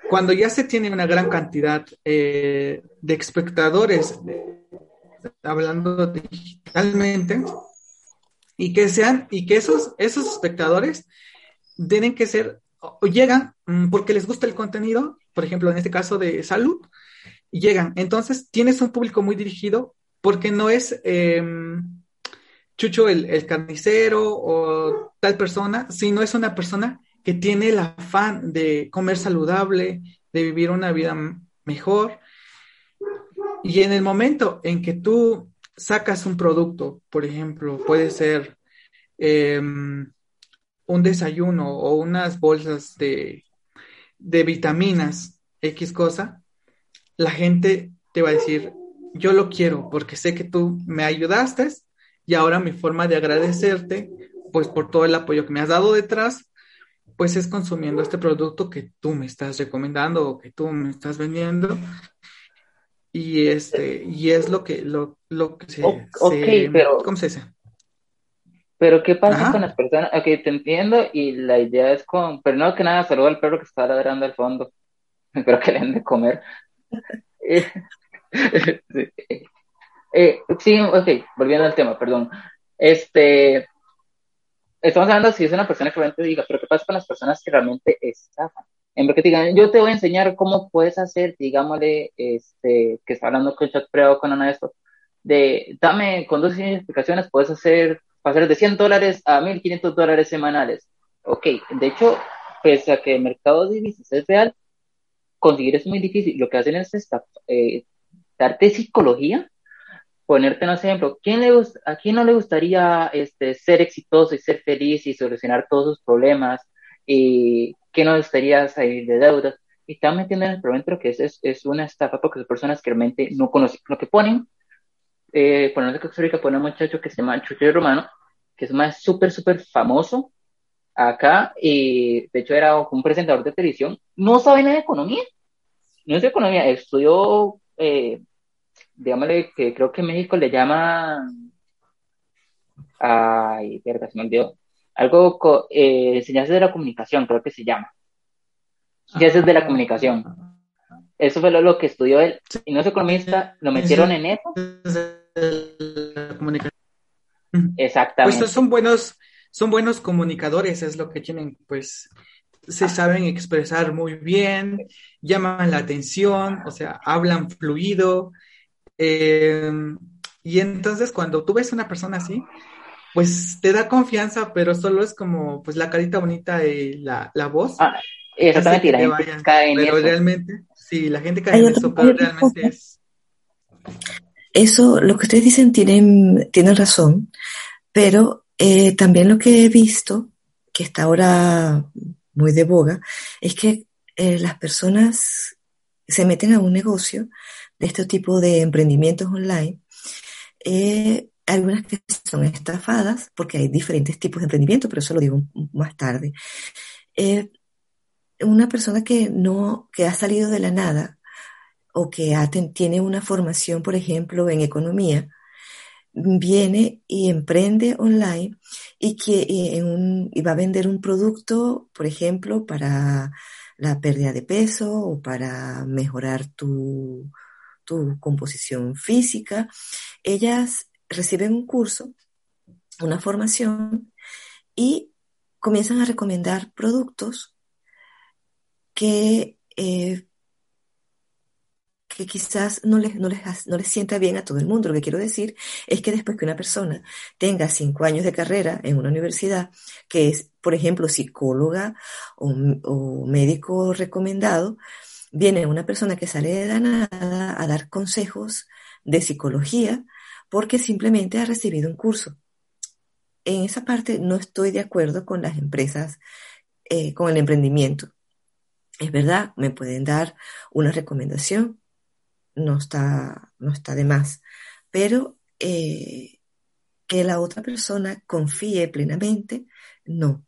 Cuando ya se tiene una gran cantidad eh, de espectadores, hablando digitalmente, y que sean, y que esos, esos espectadores tienen que ser, o llegan mm, porque les gusta el contenido, por ejemplo, en este caso de salud, llegan. Entonces, tienes un público muy dirigido porque no es em, Chucho el, el, carnicero o tal persona, sino es una persona que tiene el afán de comer saludable, de vivir una vida mejor. Y en el momento en que tú sacas un producto, por ejemplo, puede ser un desayuno o unas bolsas de, de vitaminas, X cosa, la gente te va a decir, yo lo quiero porque sé que tú me ayudaste y ahora mi forma de agradecerte, pues por todo el apoyo que me has dado detrás, pues es consumiendo este producto que tú me estás recomendando o que tú me estás vendiendo. Y este, y es lo que, lo, lo que se, pero, ¿cómo se dice? Pero ¿qué pasa con las personas? Ok, te entiendo y la idea es con, pero no que nada, saludo al perro que está ladrando al fondo. (laughs) Espero que le den de comer. (laughs) (laughs) Eh, sí, ok, volviendo al tema, perdón. Este, estamos hablando si es una persona que realmente diga, pero ¿qué pasa con las personas que realmente estafan? En vez que te digan, yo te voy a enseñar cómo puedes hacer, digámosle, este, que está hablando con Chuck Preo, con una de estos, de, dame, con dos explicaciones, puedes hacer pasar de 100 dólares a 1.500 dólares semanales. Ok, de hecho, pese a que el mercado de divisas es real, conseguir es muy difícil. Lo que hacen es esta, eh, darte psicología, ponerte un ejemplo. ¿quién le, ¿A quién no le gustaría este, ser exitoso y ser feliz y solucionar todos sus problemas? ¿Y qué no gustaría salir de deudas? Y están metiendo en el problema, que es, es, una estafa porque son personas que realmente no conocen lo que ponen eh, por ejemplo, Costa Rica pone un muchacho que se llama Chucho Romano, que es más súper, súper famoso acá, y de hecho era un presentador de televisión, no sabe nada de economía, no es de economía, estudió, eh, digámosle que creo que en México le llaman, ay, verdad, se me olvidó, algo, eh, enseñanzas de la comunicación, creo que se llama, ciencias de la comunicación. Eso fue lo, que estudió él. Y no es economista, lo metieron en eso comunicación. Exactamente. Pues son buenos, son buenos comunicadores, es lo que tienen, pues se saben expresar muy bien, llaman la atención, o sea, hablan fluido. Eh, y entonces cuando tú ves una persona así, pues te da confianza, pero solo es como pues la carita bonita y la, la voz. Ah, exactamente, pero realmente, sí, la gente cae en eso, pero realmente es eso, lo que ustedes dicen tienen, tienen razón, pero eh, también lo que he visto, que está ahora muy de boga, es que eh, las personas se meten a un negocio de este tipo de emprendimientos online, eh, algunas que son estafadas, porque hay diferentes tipos de emprendimiento, pero eso lo digo más tarde. Una persona que no, que ha salido de la nada o que tiene una formación, por ejemplo, en economía, viene y emprende online y que va a vender un producto, por ejemplo, para la pérdida de peso o para mejorar tu, tu composición física. Ellas reciben un curso, una formación y comienzan a recomendar productos que eh, que quizás no les, no, les, no les sienta bien a todo el mundo. Lo que quiero decir es que después que una persona tenga cinco años de carrera en una universidad, que es, por ejemplo, psicóloga o, o médico recomendado, viene una persona que sale de la nada a dar consejos de psicología porque simplemente ha recibido un curso. En esa parte no estoy de acuerdo con las empresas, eh, con el emprendimiento. Es verdad, me pueden dar una recomendación, no está, no está de más. Pero eh, que la otra persona confíe plenamente, no.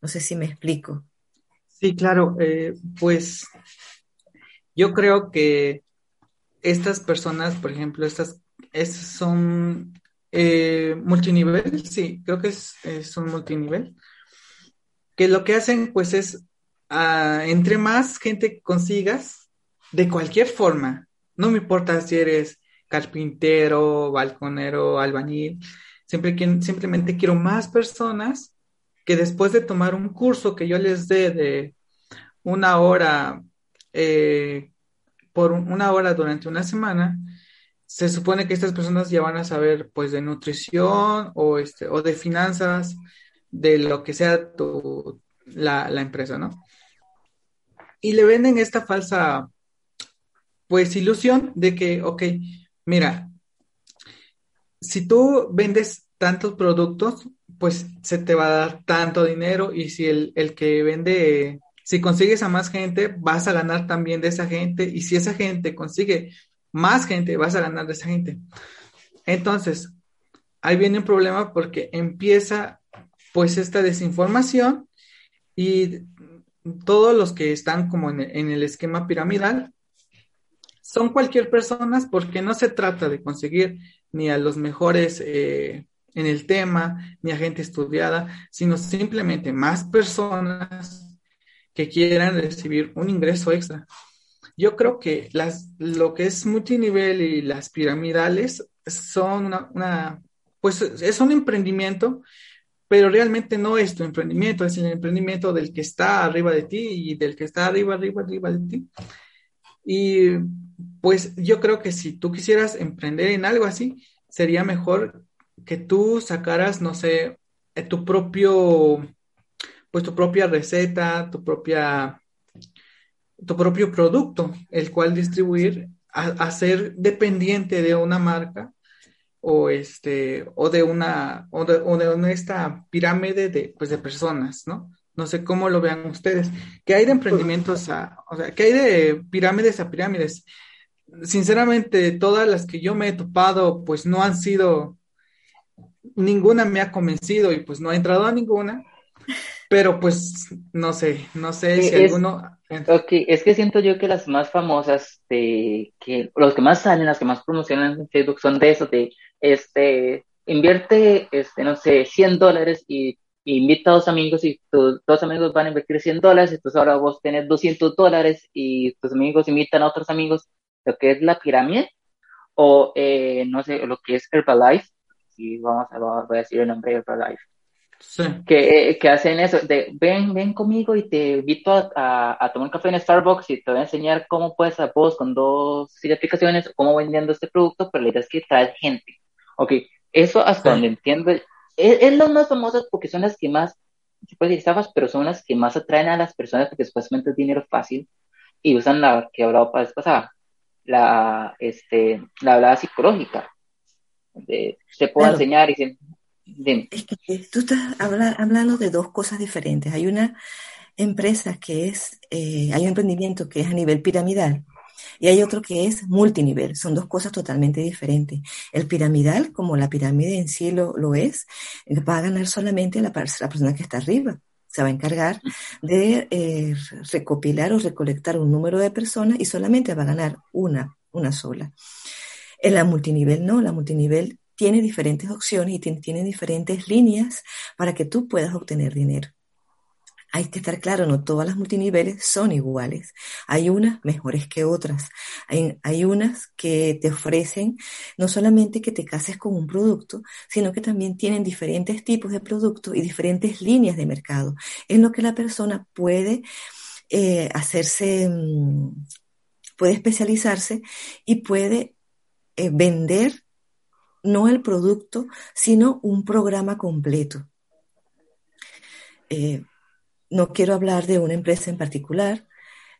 No sé si me explico. Sí, claro, eh, pues yo creo que estas personas, por ejemplo, estas, son eh, multinivel, sí, creo que es, es, un multinivel, que lo que hacen pues es, ah, entre más gente consigas, de cualquier forma. No me importa si eres carpintero, balconero, albañil. Siempre, simplemente quiero más personas que después de tomar un curso que yo les dé de una hora, eh, por una hora durante una semana, se supone que estas personas ya van a saber pues de nutrición o, este, o de finanzas, de lo que sea tu, la, la empresa, ¿no? Y le venden esta falsa pues ilusión de que, ok, mira, si tú vendes tantos productos, pues se te va a dar tanto dinero y si el, que vende, si consigues a más gente, vas a ganar también de esa gente y si esa gente consigue más gente, vas a ganar de esa gente. Entonces, ahí viene un problema porque empieza pues esta desinformación y todos los que están como en el esquema piramidal son cualquier persona porque no se trata de conseguir ni a los mejores eh, en el tema, ni a gente estudiada, sino simplemente más personas que quieran recibir un ingreso extra. Yo creo que las, lo que es multinivel y las piramidales son una, pues es un emprendimiento, pero realmente no es tu emprendimiento, es el emprendimiento del que está arriba de ti y del que está arriba, arriba, arriba de ti. Y pues yo creo que si tú quisieras emprender en algo así, sería mejor que tú sacaras, no sé, eh, tu propio, pues tu propia receta, tu propia, tu propio producto, el cual distribuir, a, ser dependiente de una marca o este, o de una, o de, o de esta pirámide de, pues de personas, ¿no? No sé cómo lo vean ustedes. ¿Qué hay de emprendimientos a, o sea, qué hay de pirámides a pirámides? Sinceramente, todas las que yo me he topado, pues no han sido, ninguna me ha convencido y pues no he entrado a ninguna. Pero pues no sé, no sé si alguno. Ok, es que siento yo que las más famosas, de, que los que más salen, las que más promocionan en Facebook son de esos, de este, invierte, este, no sé, 100 dólares y invita a dos amigos y tus dos amigos van a invertir 100 dólares, entonces ahora vos tenés 200 dólares y tus amigos invitan a otros amigos, lo que es la pirámide, o eh, no sé, lo que es Herbalife, y vamos a, voy a decir el nombre de Herbalife. Sí. Que, que, hacen eso, de ven, ven conmigo y te invito a, a, tomar un café en Starbucks y te voy a enseñar cómo puedes a vos con dos aplicaciones, cómo vendiendo este producto, pero la idea es que traes gente. Ok, eso hasta donde entiendo es, las más famosas porque son las que más, se puede decir estafas, pero son las que más atraen a las personas porque supuestamente es dinero fácil y usan la que hablaba para pasada, la, este, la hablada psicológica. De, te puedo enseñar y se, Es que tú estás hablando de dos cosas diferentes. Hay una empresa que es, eh, hay un emprendimiento que es a nivel piramidal, y hay otro que es multinivel, son dos cosas totalmente diferentes. El piramidal, como la pirámide en sí lo, lo es, va a ganar solamente la, persona que está arriba se va a encargar de eh, recopilar o recolectar un número de personas y solamente va a ganar una, una sola. En la multinivel no, la multinivel tiene diferentes opciones y tiene diferentes líneas para que tú puedas obtener dinero hay que estar claro, no todas las multiniveles son iguales. Hay unas mejores que otras. Hay, unas que te ofrecen no solamente que te cases con un producto, sino que también tienen diferentes tipos de productos y diferentes líneas de mercado, en lo que la persona puede eh, hacerse, mm, puede especializarse y puede eh, vender no el producto, sino un programa completo. Eh, no quiero hablar de una empresa en particular,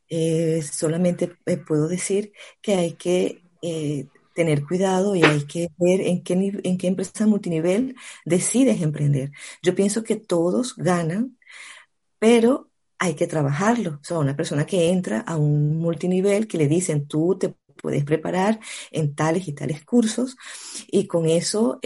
eh, solamente eh, puedo decir que hay que eh, tener cuidado y hay que ver en qué, en qué empresa multinivel decides emprender. Yo pienso que todos ganan, pero hay que trabajarlo. O sea, una persona que entra a un multinivel que le dicen tú te puedes preparar en tales y tales cursos y con eso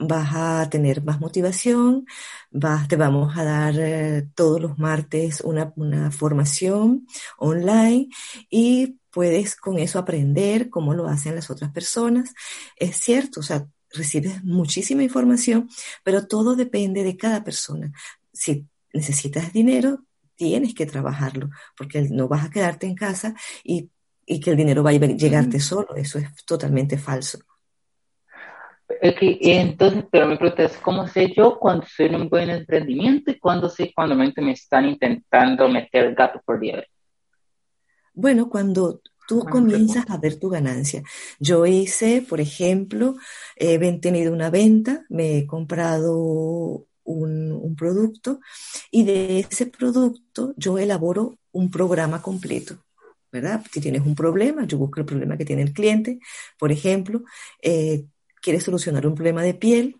vas a tener más motivación, vas, te vamos a dar eh, todos los martes una, una, formación online y puedes con eso aprender cómo lo hacen las otras personas. Es cierto, o sea, recibes muchísima información, pero todo depende de cada persona. Si necesitas dinero, tienes que trabajarlo, porque no vas a quedarte en casa y, y que el dinero vaya a llegarte solo. Eso es totalmente falso. Okay, entonces, pero mi pregunta es, ¿cómo sé yo cuando soy en un buen emprendimiento y cuándo sé cuando me están intentando meter el gato por liebre? Bueno, cuando tú comienzas a ver tu ganancia. Yo hice, por ejemplo, he tenido una venta, me he comprado un, un, producto y de ese producto yo elaboro un programa completo. ¿verdad? Si tienes un problema, yo busco el problema que tiene el cliente, por ejemplo, eh, quieres solucionar un problema de piel,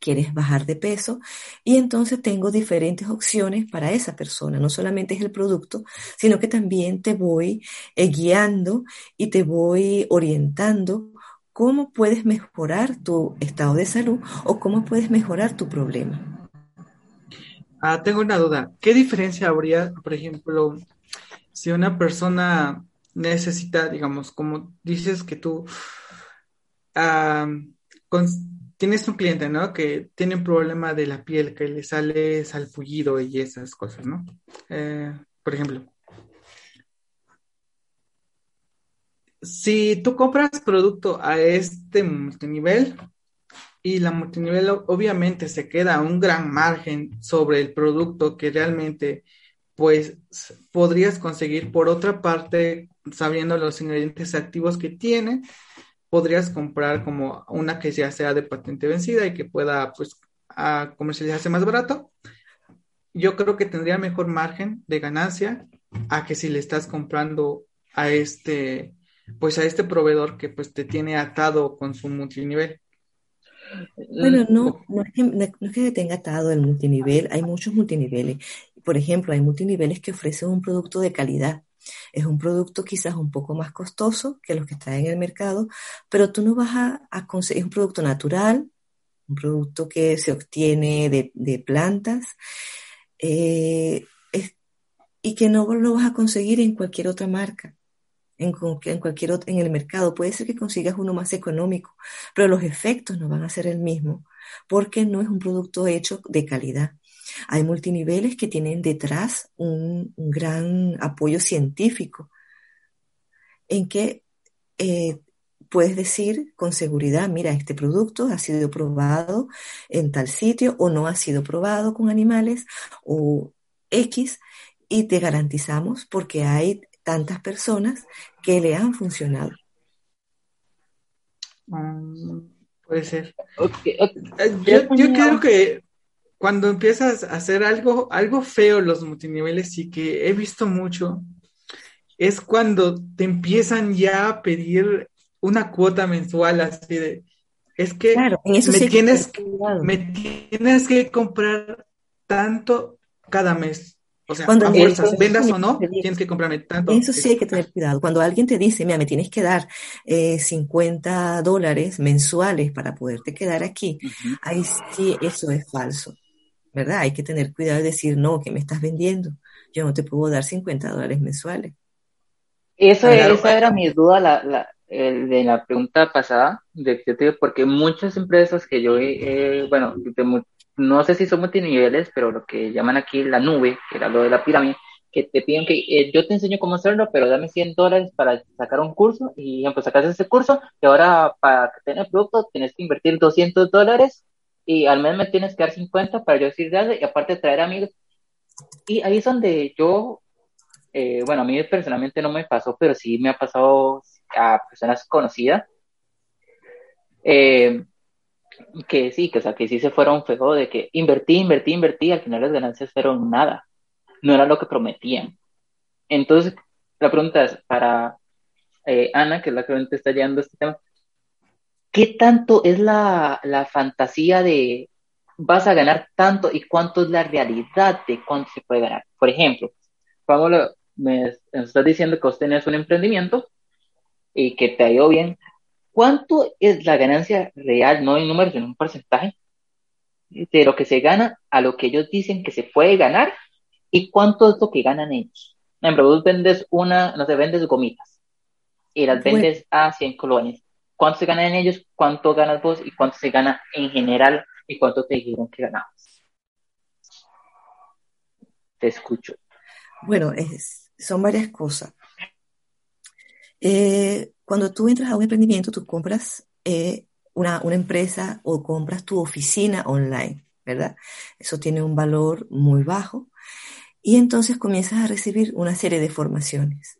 quieres bajar de peso y entonces tengo diferentes opciones para esa persona. No solamente es el producto, sino que también te voy eh, guiando y te voy orientando cómo puedes mejorar tu estado de salud o cómo puedes mejorar tu problema. Ah, tengo una duda. ¿Qué diferencia habría, por ejemplo, si una persona necesita, digamos, como dices que tú tienes un cliente, ¿no? Que tiene un problema de la piel, que le sale salpullido y esas cosas, ¿no? Eh, por ejemplo. Si tú compras producto a este multinivel y la multinivel obviamente se queda un gran margen sobre el producto que realmente pues podrías conseguir por otra parte sabiendo los ingredientes activos que tiene podrías comprar como una que ya sea de patente vencida y que pueda pues comercializarse más barato. Yo creo que tendría mejor margen de ganancia a que si le estás comprando a este pues a este proveedor que pues te tiene atado con su multinivel. Bueno, no, no es, que, no es que tenga atado el multinivel, hay muchos multiniveles. Por ejemplo, hay multiniveles que ofrecen un producto de calidad es un producto quizás un poco más costoso que los que están en el mercado, pero tú no vas a, conseguir un producto natural, un producto que se obtiene de, plantas eh, y que no lo vas a conseguir en cualquier otra marca. En, en cualquier otro, en el mercado. Puede ser que consigas uno más económico, pero los efectos no van a ser el mismo, porque no es un producto hecho de calidad. Hay multiniveles que tienen detrás un, gran apoyo científico en que eh, puedes decir con seguridad, mira, este producto ha sido probado en tal sitio o no ha sido probado con animales o X y te garantizamos porque hay tantas personas que le han funcionado. Mm, puede ser. Eh, yo, yo creo que cuando empiezas a hacer algo, algo feo los multiniveles y que he visto mucho, es cuando te empiezan ya a pedir una cuota mensual así de, es que, me, tienes, que me tienes que comprar tanto cada mes. O sea, cuando vendas o no, tienes que comprarme tanto. Eso sí hay que tener cuidado. Cuando alguien te dice, mira, me tienes que dar eh, 50 dólares mensuales para poderte quedar aquí, ahí sí, eso es falso. ¿Verdad? Hay que tener cuidado de decir, no, que me estás vendiendo. Yo no te puedo dar 50 dólares mensuales. Eso, esa era mi duda la, el de la pregunta pasada, de, porque muchas empresas que yo, eh, bueno, no sé si son multiniveles, pero lo que llaman aquí la nube, que era lo de la pirámide, que te piden que eh, yo te enseño cómo hacerlo, pero dame 100 dólares para sacar un curso y ejemplo, sacas ese curso y ahora para tener el producto tienes que invertir 200 dólares y al mes me tienes que dar 50 para yo decir dale y aparte traer amigos. Y ahí es donde yo, eh, bueno, a mí personalmente no me pasó, pero sí me ha pasado a personas conocidas. Eh, que sí, que, o sea, que sí se fueron feo de que invertí, invertí, invertí, al final las ganancias fueron nada no era lo que prometían. Entonces, la pregunta es para eh, Ana, que es la que está llevando este tema, ¿qué tanto es la, fantasía de vas a ganar tanto y cuánto es la realidad de cuánto se puede ganar? Por ejemplo, Pablo, me, me estás diciendo que vos tenés un emprendimiento y que te ha ido bien. ¿Cuánto es la ganancia real, no en números, en un porcentaje, de lo que se gana a lo que ellos dicen que se puede ganar ¿Y cuánto es lo que ganan ellos? Por ejemplo, vos vendes una, no sé, vendes gomitas y las vendes a 100 colonias. ¿Cuánto se ganan ellos? ¿Cuánto ganas vos? ¿Y cuánto se gana en general? ¿Y cuánto te dijeron que ganabas? Te escucho. Bueno, es, son varias cosas. Eh, cuando tú entras a un emprendimiento, tú compras eh, una, una empresa o compras tu oficina online, ¿verdad? Eso tiene un valor muy bajo y entonces comienzas a recibir una serie de formaciones.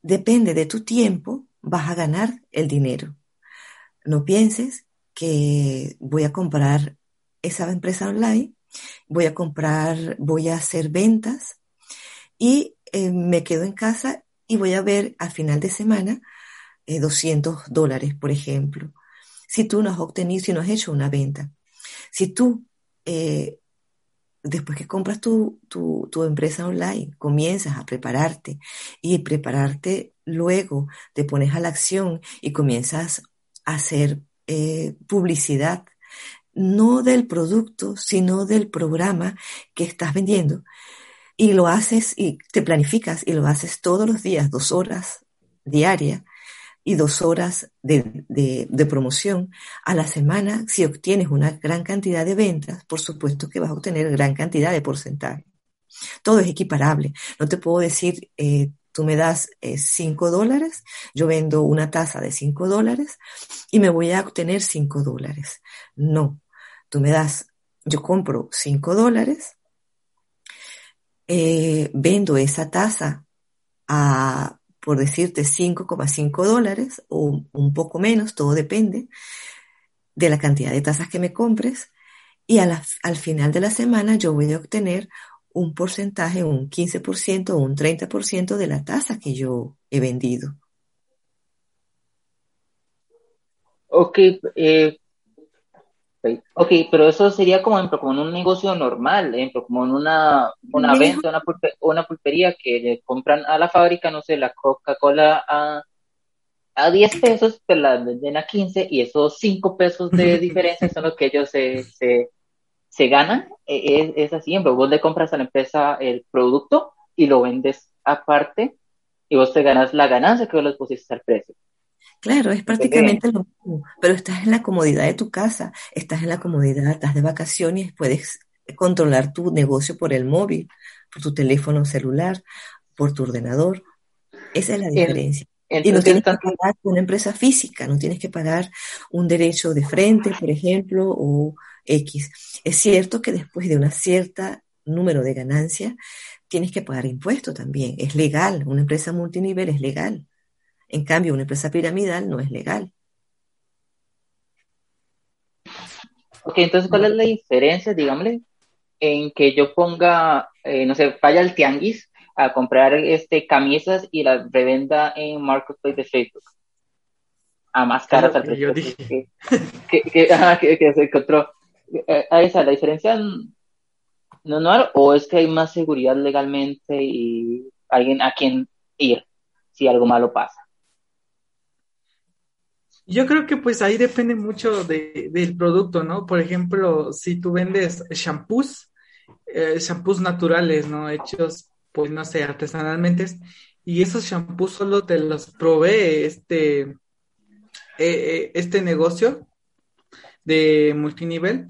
Depende de tu tiempo, vas a ganar el dinero. No pienses que voy a comprar esa empresa online, voy a comprar, voy a hacer ventas y eh, me quedo en casa y voy a ver a final de semana 200 eh, dólares, por ejemplo. Si tú no has obtenido, si no has hecho una venta. Si tú eh, después que compras tu, tu, empresa online, comienzas a prepararte y prepararte luego te pones a la acción y comienzas a hacer eh, publicidad, no del producto, sino del programa que estás vendiendo. Y lo haces y te planificas y lo haces todos los días, dos horas diarias, y dos horas de, promoción a la semana, si obtienes una gran cantidad de ventas, por supuesto que vas a obtener gran cantidad de porcentaje. Todo es equiparable. No te puedo decir, eh, tú me das 5 eh, dólares, yo vendo una tasa de 5 dólares y me voy a obtener 5 dólares. No, tú me das, yo compro 5 dólares, eh, vendo esa tasa a por decirte 5,5 dólares o un poco menos, todo depende de la cantidad de tasas que me compres y al final de la semana yo voy a obtener un porcentaje, un 15% o un 30% de la tasa que yo he vendido. Ok, eh, Ok, pero eso sería como, ejemplo, como en un negocio normal, ejemplo, como en una, una venta, una, una pulpería que le compran a la fábrica, no sé, la Coca-Cola a, a 10 pesos, pero la venden a 15 y esos 5 pesos de (laughs) diferencia son los que ellos se, se, se ganan. E, es, es así, ejemplo, vos le compras a la empresa el producto y lo vendes aparte y vos te ganas la ganancia que vos les pusiste al precio. Claro, es prácticamente lo mismo, pero estás en la comodidad de tu casa, estás en la comodidad, estás de vacaciones, puedes controlar tu negocio por el móvil, por tu teléfono celular, por tu ordenador. Esa es la diferencia. y no tienes que pagar una empresa física, no tienes que pagar un derecho de frente, por ejemplo, o X. Es cierto que después de una cierta número de ganancias, tienes que pagar impuestos también. Es legal, una empresa multinivel es legal. En cambio, una empresa piramidal no es legal. Ok, entonces, ¿cuál es la diferencia, digámosle, en que yo ponga, eh, no sé, vaya al tianguis a comprar este, camisas y las revenda en Marketplace de Facebook? A más caras al precio (laughs) que, que, se encontró. Eh, ¿A esa la diferencia no, no, o es que hay más seguridad legalmente y alguien a quien ir si algo malo pasa? Yo creo que pues ahí depende mucho de, del producto, ¿no? Por ejemplo, si tú vendes shampoos, eh, shampoos naturales, ¿no? Hechos, pues no sé, artesanalmente, y esos shampoos solo te los provee este, eh, eh, este negocio de multinivel,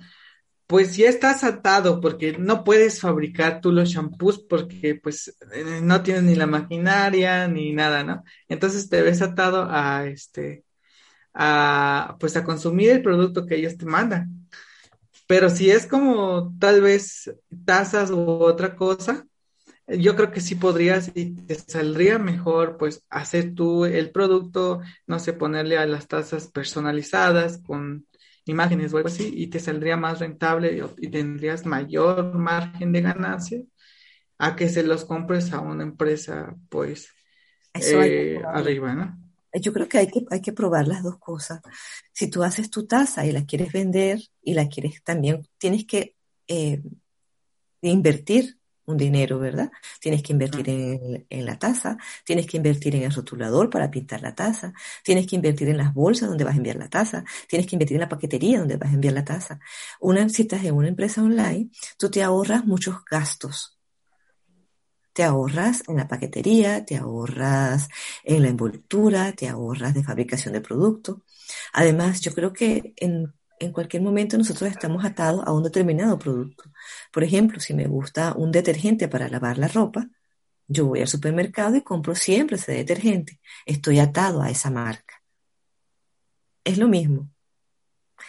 pues ya estás atado porque no puedes fabricar tú los shampoos porque pues eh, no tienes ni la maquinaria ni nada, ¿no? Entonces te ves atado a este a pues a consumir el producto que ellos te mandan. Pero si es como tal vez tazas u otra cosa, yo creo que sí podrías y te saldría mejor pues hacer tú el producto, no sé, ponerle a las tazas personalizadas con imágenes o algo así y te saldría más rentable y, tendrías mayor margen de ganancia a que se los compres a una empresa pues eh, arriba, ¿no? Yo creo que hay, que hay que probar las dos cosas. Si tú haces tu taza y la quieres vender y la quieres también, tienes que eh, invertir un dinero, ¿verdad? Tienes que invertir en, en, la taza, tienes que invertir en el rotulador para pintar la taza, tienes que invertir en las bolsas donde vas a enviar la taza, tienes que invertir en la paquetería donde vas a enviar la taza. Una, si estás en una empresa online, tú te ahorras muchos gastos. Te ahorras en la paquetería, te ahorras en la envoltura, te ahorras de fabricación de producto. Además, yo creo que en en cualquier momento nosotros estamos atados a un determinado producto. Por ejemplo, si me gusta un detergente para lavar la ropa, yo voy al supermercado y compro siempre ese detergente. Estoy atado a esa marca. Es lo mismo.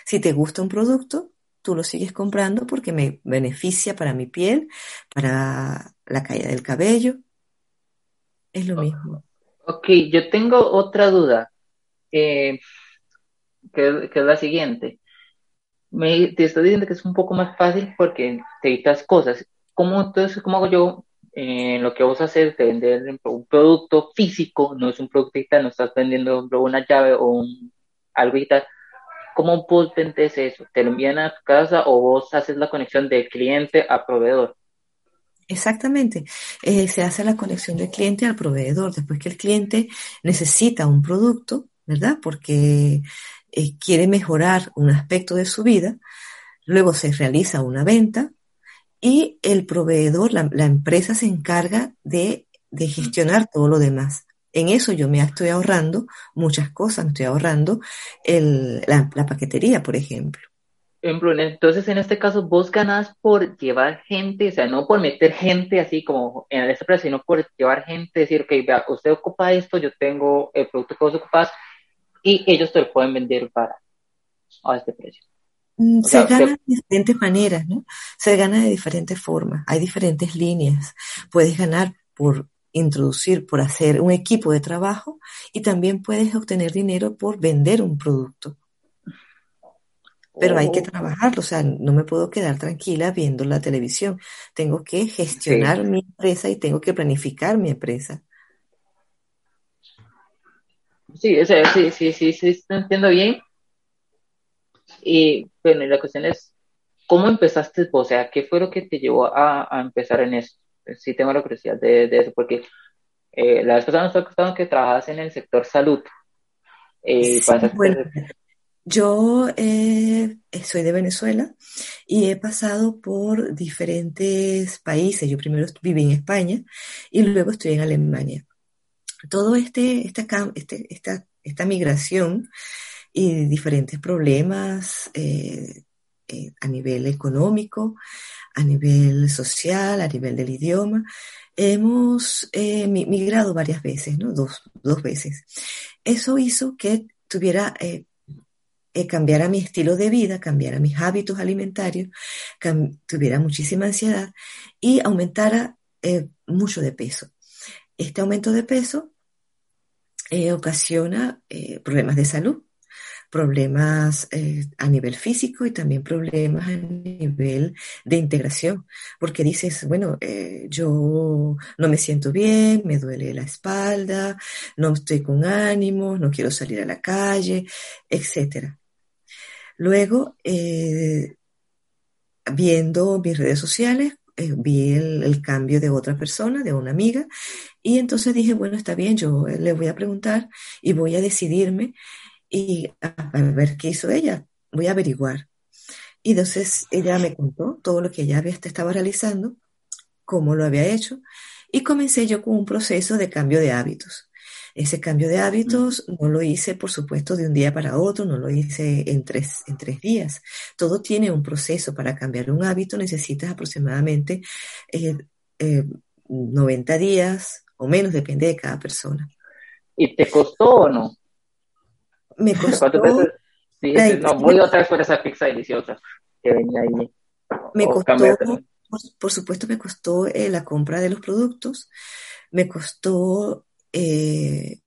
Si te gusta un producto, tú lo sigues comprando porque me beneficia para mi piel, para la caída del cabello. Es lo mismo. Ok, yo tengo otra duda, eh, que, es la siguiente me, te estoy diciendo que es un poco más fácil porque te evitas cosas. ¿Cómo, entonces, cómo hago yo eh, lo que vos haces de vender un producto físico, no es un producto digital, no estás vendiendo una llave o un, algo digital? ¿Cómo vos vendes eso? ¿Te lo envían a tu casa o vos haces la conexión de cliente a proveedor? Exactamente. Eh, se hace la conexión del cliente al proveedor. Después que el cliente necesita un producto, ¿verdad? Porque eh, quiere mejorar un aspecto de su vida, luego se realiza una venta y el proveedor, la, empresa se encarga de, gestionar todo lo demás. En eso yo me estoy ahorrando muchas cosas, me estoy ahorrando la, paquetería, por ejemplo. Entonces, en este caso, vos ganás por llevar gente, o sea, no por meter gente así como en el empresa, sino por llevar gente, decir, ok, vea, usted ocupa esto, yo tengo el producto que vos ocupás, y ellos te lo pueden vender para a este precio. Mm, se gana de diferentes maneras, ¿no? Se gana de diferentes formas. Hay diferentes líneas. Puedes ganar por introducir, por hacer un equipo de trabajo y también puedes obtener dinero por vender un producto. Pero hay que oh. trabajarlo, o sea, no me puedo quedar tranquila viendo la televisión. Tengo que gestionar mi empresa y tengo que planificar mi empresa. Sí, sí, sí, sí, sí, entiendo bien. Y bueno, la cuestión es, ¿cómo empezaste O sea, ¿qué fue lo que te llevó a, empezar en eso? Sí tengo la curiosidad de, eso, porque eh, la vez pasada nos contando que trabajas en el sector salud. Eh, yo eh, soy de Venezuela y he pasado por diferentes países. Yo primero viví en España y luego estoy en Alemania todo este, esta, este, esta, esta migración y diferentes problemas eh, eh, a nivel económico, a nivel social, a nivel del idioma, hemos eh, migrado varias veces, ¿no? Dos, dos, veces. Eso hizo que tuviera, cambiara mi estilo de vida, cambiara mis hábitos alimentarios, tuviera muchísima ansiedad y aumentara mucho de peso. Este aumento de peso eh, ocasiona eh, problemas de salud, problemas eh, a nivel físico y también problemas a nivel de integración, porque dices, bueno, yo no me siento bien, me duele la espalda, no estoy con ánimos, no quiero salir a la calle, etc. Luego, viendo mis redes sociales, eh, vi el, cambio de otra persona, de una amiga, y entonces dije, bueno, está bien, yo le voy a preguntar y voy a decidirme y a, ver qué hizo ella, voy a averiguar. Y entonces ella me contó todo lo que ella había, estaba realizando, cómo lo había hecho, Y comencé yo con un proceso de cambio de hábitos. Ese cambio de hábitos no lo hice, por supuesto, de un día para otro, no lo hice en tres, en tres días. Todo tiene un proceso. Para cambiar un hábito necesitas aproximadamente 90 eh, días o menos, depende de cada persona. ¿Y te costó o no? Me (laughs) costó. Sí, no, voy otra vez por esa pizza deliciosa que venía ahí. Me costó, por, supuesto, me costó eh, la compra de los productos, me costó eh,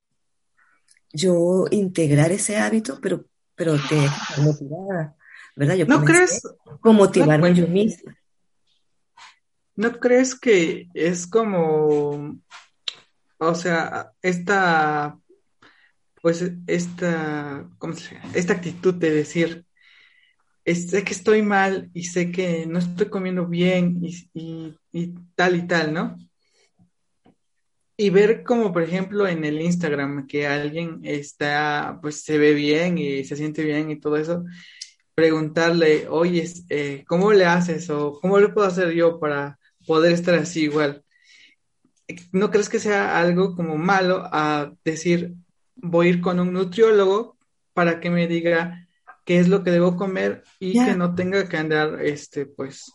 yo integrar ese hábito, pero, pero te motivada, ¿verdad? Yo ¿No crees? Con motivarme yo misma. ¿No crees que es como, o sea, esta, pues, esta, ¿cómo se llama? Esta actitud de decir, sé que estoy mal y sé que no estoy comiendo bien y, tal y tal, ¿no? Y ver como, por ejemplo, en el Instagram que alguien está, pues se ve bien y se siente bien y todo eso, preguntarle, oye, eh, ¿cómo le haces o cómo le puedo hacer yo para poder estar así igual? ¿No crees que sea algo como malo a decir, voy a ir con un nutriólogo para que me diga qué es lo que debo comer y que no tenga que andar, este, pues,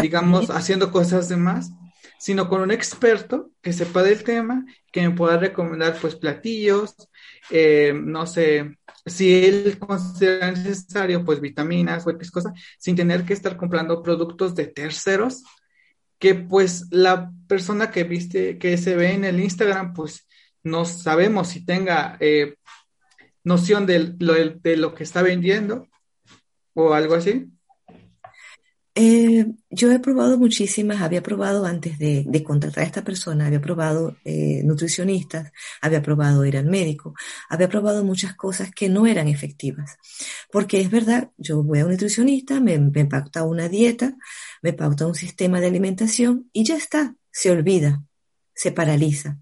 digamos, haciendo cosas de más, sino con un experto que sepa del tema, que me pueda recomendar, pues, platillos, eh, no sé, si él considera necesario, pues, vitaminas X cosa, sin tener que estar comprando productos de terceros, que pues la persona que viste, que se ve en el Instagram, pues, no sabemos si tenga eh, noción de lo, de lo que está vendiendo o algo así? Eh, yo he probado muchísimas, había probado antes de, contratar a esta persona, había probado eh, nutricionistas, había probado ir al médico, había probado muchas cosas que no eran efectivas. Porque es verdad, yo voy a un nutricionista, me, me pauta una dieta, me pauta un sistema de alimentación y ya está, se olvida, se paraliza.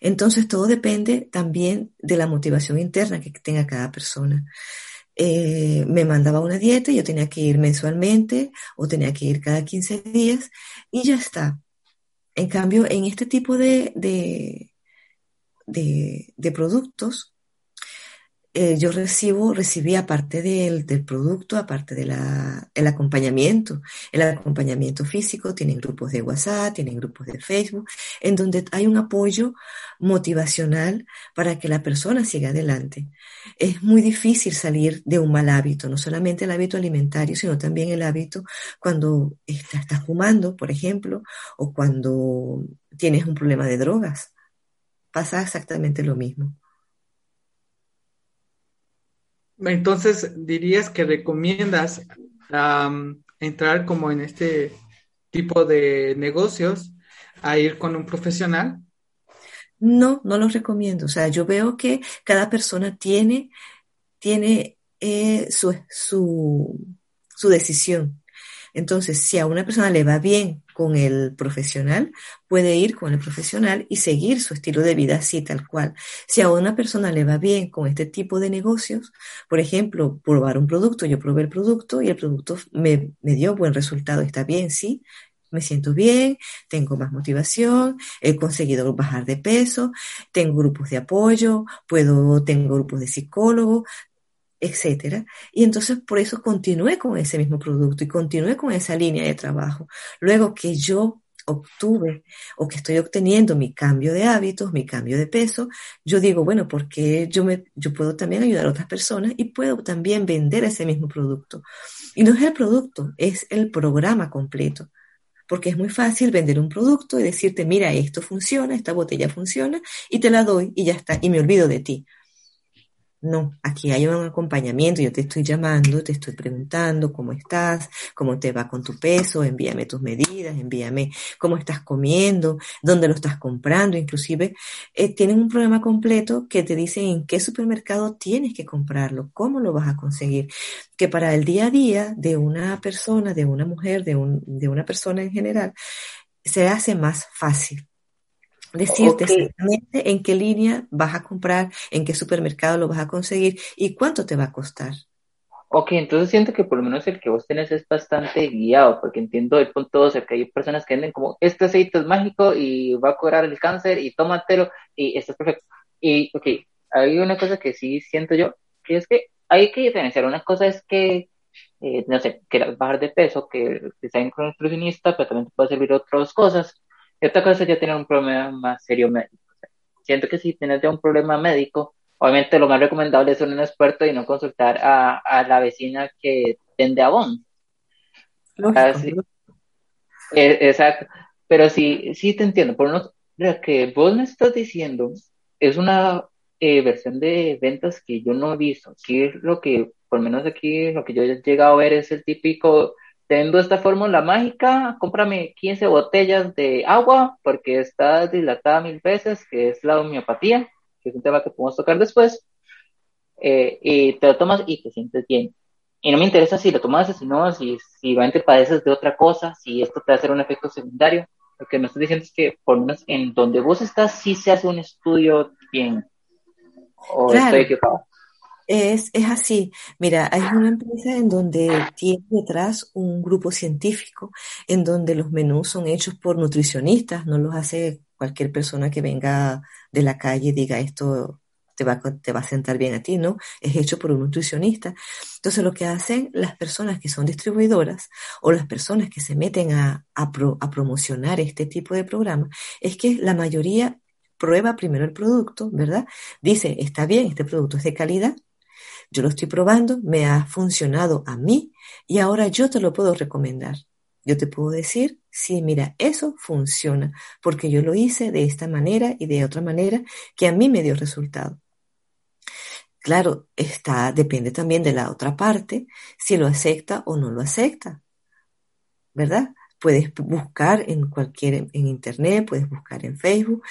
Entonces todo depende también de la motivación interna que tenga cada persona. Eh, me mandaba una dieta, yo tenía que ir mensualmente o tenía que ir cada 15 días y ya está. En cambio, en este tipo de, de, de productos, eh, yo recibo, recibí aparte del, del producto, aparte del el acompañamiento, el acompañamiento físico, tienen grupos de WhatsApp, tienen grupos de Facebook, en donde hay un apoyo motivacional para que la persona siga adelante. Es muy difícil salir de un mal hábito, no solamente el hábito alimentario, sino también el hábito cuando estás, estás fumando, por ejemplo, o cuando tienes un problema de drogas. Pasa exactamente lo mismo. Entonces, dirías que recomiendas entrar como en este tipo de negocios a ir con un profesional? No, no los recomiendo. O sea, yo veo que cada persona tiene, tiene eh, su, su, su decisión. Entonces, si a una persona le va bien con el profesional, puede ir con el profesional y seguir su estilo de vida así, tal cual. Si a una persona le va bien con este tipo de negocios, por ejemplo, probar un producto, yo probé el producto y el producto me, dio buen resultado, está bien, sí, me siento bien, tengo más motivación, he conseguido bajar de peso, tengo grupos de apoyo, puedo, tengo grupos de psicólogos, etcétera. Y entonces por eso continué con ese mismo producto y continué con esa línea de trabajo. Luego que yo obtuve o que estoy obteniendo mi cambio de hábitos, mi cambio de peso, yo digo, bueno, porque yo me yo puedo también ayudar a otras personas y puedo también vender ese mismo producto. Y no es el producto, es el programa completo. Porque es muy fácil vender un producto y decirte, mira, esto funciona, esta botella funciona, y te la doy y ya está, y me olvido de ti. No, aquí hay un acompañamiento, yo te estoy llamando, te estoy preguntando cómo estás, cómo te va con tu peso, envíame tus medidas, envíame cómo estás comiendo, dónde lo estás comprando, inclusive eh, tienen un programa completo que te dice en qué supermercado tienes que comprarlo, cómo lo vas a conseguir, que para el día a día de una persona, de una mujer, de, un, de una persona en general, se hace más fácil decirte exactamente en qué línea vas a comprar, en qué supermercado lo vas a conseguir y cuánto te va a costar. Ok, entonces siento que por lo menos el que vos tenés es bastante guiado, porque entiendo el punto, o sea, que hay personas que venden como, este aceite es mágico y va a curar el cáncer y tómatelo y esto es perfecto. Y, ok, hay una cosa que sí siento yo, que es que hay que diferenciar. Una cosa es que, eh, no sé, quieras bajar de peso, que sea con un nutricionista, pero también te puede servir otras cosas. Otra cosa ya tener un problema más serio médico. siento que si tienes ya un problema médico, obviamente lo más recomendable es ser un experto y no consultar a, a la vecina que vende abón. Eh, exacto. Pero sí, sí te entiendo. Por uno, lo que vos me estás diciendo es una eh, versión de ventas que yo no he visto. Aquí es lo que, por lo menos aquí, lo que yo he llegado a ver es el típico, teniendo esta fórmula mágica, cómprame 15 botellas de agua porque está dilatada mil veces, que es la homeopatía, que es un tema que podemos tocar después, eh, y te lo tomas y te sientes bien. Y no me interesa si lo tomas, si no, si, si realmente padeces de otra cosa, si esto te va a hacer un efecto secundario. Lo que me estoy diciendo es que, por lo menos en donde vos estás, sí se hace un estudio bien claro. Es, es así. Mira, hay una empresa en donde tiene detrás un grupo científico, en donde los menús son hechos por nutricionistas, no los hace cualquier persona que venga de la calle y diga esto te va, te va a sentar bien a ti, ¿no? Es hecho por un nutricionista. Entonces, lo que hacen las personas que son distribuidoras o las personas que se meten a, a, a promocionar este tipo de programa es que la mayoría prueba primero el producto, ¿verdad? Dice, está bien, este producto es de calidad, yo lo estoy probando, me ha funcionado a mí y ahora yo te lo puedo recomendar. Yo te puedo decir, sí, mira, eso funciona, porque yo lo hice de esta manera y de otra manera que a mí me dio resultado. Claro, está, depende también de la otra parte, si lo acepta o no lo acepta, ¿verdad? Puedes buscar en cualquier, en internet, puedes buscar en Facebook,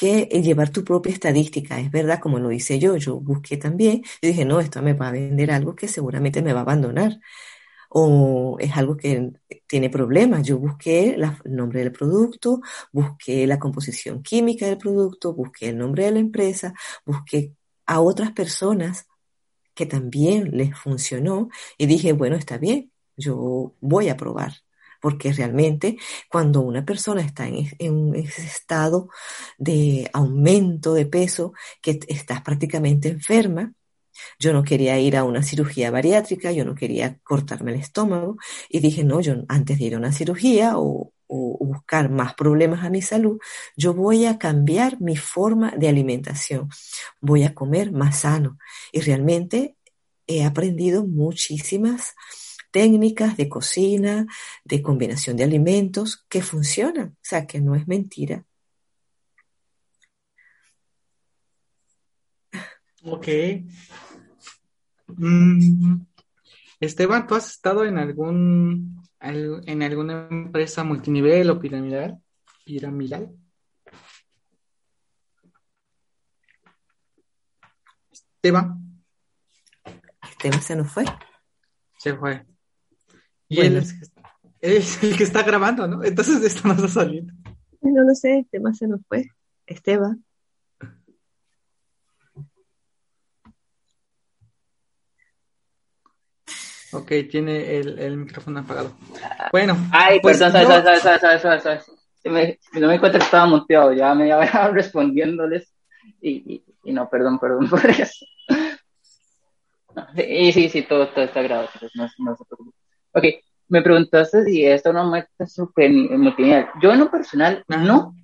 que llevar tu propia estadística. Es verdad, como lo hice yo, yo busqué también, yo dije, no, esto me va a vender algo que seguramente me va a abandonar o es algo que tiene problemas. Yo busqué el nombre del producto, busqué la composición química del producto, busqué el nombre de la empresa, busqué a otras personas que también les funcionó y dije, bueno, está bien, yo voy a probar porque realmente cuando una persona está en, ese estado de aumento de peso, que estás prácticamente enferma, yo no quería ir a una cirugía bariátrica, yo no quería cortarme el estómago y dije, no, yo antes de ir a una cirugía o, buscar más problemas a mi salud, yo voy a cambiar mi forma de alimentación, voy a comer más sano y realmente he aprendido muchísimas técnicas de cocina, de combinación de alimentos que funcionan, o sea, que no es mentira. Ok. Mm, Esteban, ¿tú has estado en algún en alguna empresa multinivel o piramidal? Piramidal. Esteban. Esteban se nos fue. Se fue. Y él es, el que está grabando, ¿no? Entonces esto no está saliendo. No lo sé, Esteban se nos fue. Esteban. Ok, tiene el, el micrófono apagado. Bueno. Ay, pues perdón, sabes, sabes, sabes, sabes, no me encuentro que estaba muteado, ya me había (laughs) respondiéndoles y, y, no, perdón, perdón por eso. (laughs) Sí, sí, sí, todo, todo está grabado, no, no se preocupe. Ok, me preguntaste si esto no me super multinivel. Yo en lo personal, no.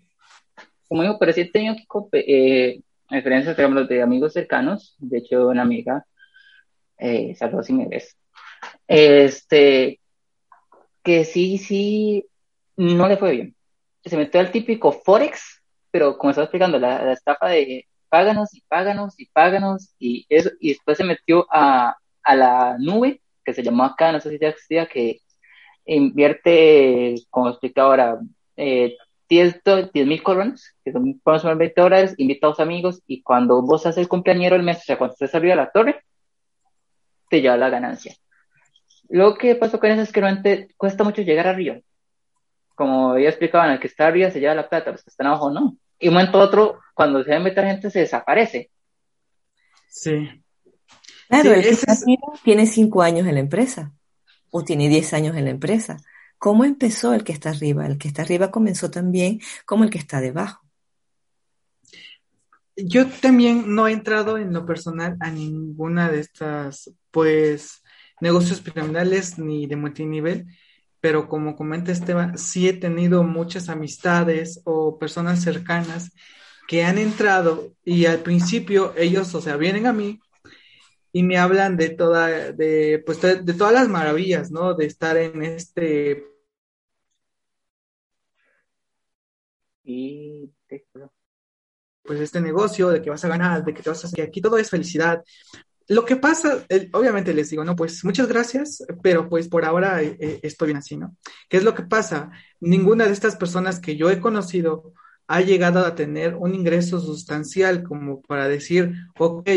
Como digo, pero sí he tenido eh, experiencias, digamos, de amigos cercanos. De hecho, una amiga, eh, saludos si me ves, este, que sí, sí, no le fue bien. Se metió al típico Forex, pero como estaba explicando, la, la estafa de páganos y páganos y páganos y eso, y después se metió a, a la nube que se llamó acá, no sé si ya existía, que invierte, como explica ahora, eh, 10 mil colones, que son por 20 dólares, invita a los amigos y cuando vos haces el cumpleañero del mes, o sea, cuando estés arriba de la torre, te lleva la ganancia. Lo que pasó con eso es que realmente cuesta mucho llegar arriba. Como ya explicaban, el que está arriba se lleva la plata, los que están abajo no. Y un momento otro, cuando se va a meter gente, se desaparece. Sí. Claro, el que está tiene cinco años en la empresa o tiene diez años en la empresa. ¿Cómo empezó el que está arriba? El que está arriba comenzó también como el que está debajo. Yo también no he entrado en lo personal a ninguna de estas, pues, negocios piramidales ni de multinivel, pero como comenta Esteban, sí he tenido muchas amistades o personas cercanas que han entrado y al principio ellos, o sea, vienen a mí y me hablan de toda, de, pues, de, todas las maravillas, ¿no? De estar en este... Y pues este negocio, de que vas a ganar, de que te vas a hacer, aquí todo es felicidad. Lo que pasa, obviamente les digo, no, pues muchas gracias, pero pues por ahora eh, eh, estoy bien así, ¿no? ¿Qué es lo que pasa? Ninguna de estas personas que yo he conocido ha llegado a tener un ingreso sustancial como para decir, ok,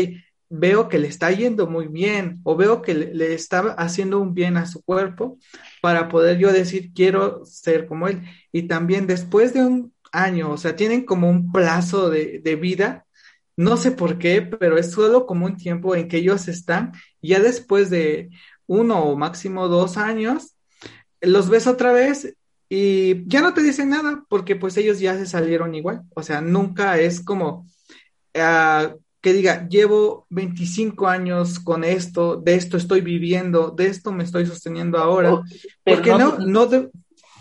veo que le está yendo muy bien o veo que le, está haciendo un bien a su cuerpo para poder yo decir, quiero ser como él. Y también después de un año, o sea, tienen como un plazo de, de vida, no sé por qué, pero es solo como un tiempo en que ellos están, ya después de uno o máximo dos años, los ves otra vez y ya no te dicen nada porque pues ellos ya se salieron igual, o sea, nunca es como... Uh, que diga, llevo 25 años con esto, de esto estoy viviendo, de esto me estoy sosteniendo ahora, oh, porque no, no,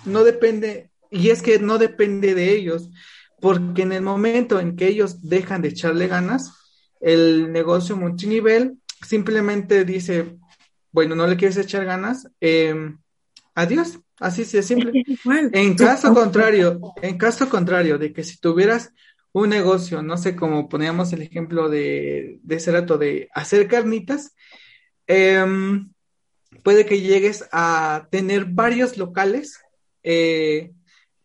no depende, y es que no depende de ellos, porque en el momento en que ellos dejan de echarle ganas, el negocio multinivel simplemente dice, bueno, no le quieres echar ganas, em, adiós, así es simple. (laughs) En caso contrario, en caso contrario de que si tuvieras un negocio, no sé, como poníamos el ejemplo de, de ese rato de hacer carnitas, em, puede que llegues a tener varios locales eh,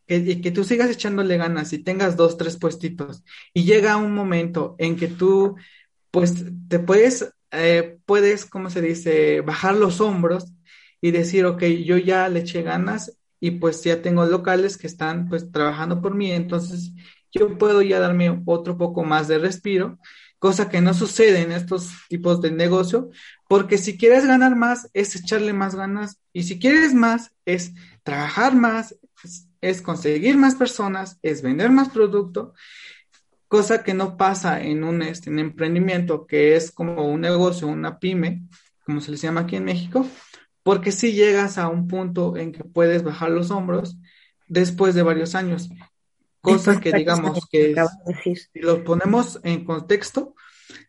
que, que, tú sigas echándole ganas y tengas dos, tres puestitos y llega un momento en que tú, pues, te puedes, eh, puedes, ¿cómo se dice?, bajar los hombros y decir, ok, yo ya le eché ganas y pues ya tengo locales que están pues trabajando por mí, entonces yo puedo ya darme otro poco más de respiro, cosa que no sucede en estos tipos de negocio, porque si quieres ganar más es echarle más ganas y si quieres más es trabajar más, es, conseguir más personas, es vender más producto, cosa que no pasa en un, este, emprendimiento que es como un negocio, una pyme, como se les llama aquí en México, porque si llegas a un punto en que puedes bajar los hombros después de varios años. Cosa que digamos que si lo ponemos en contexto,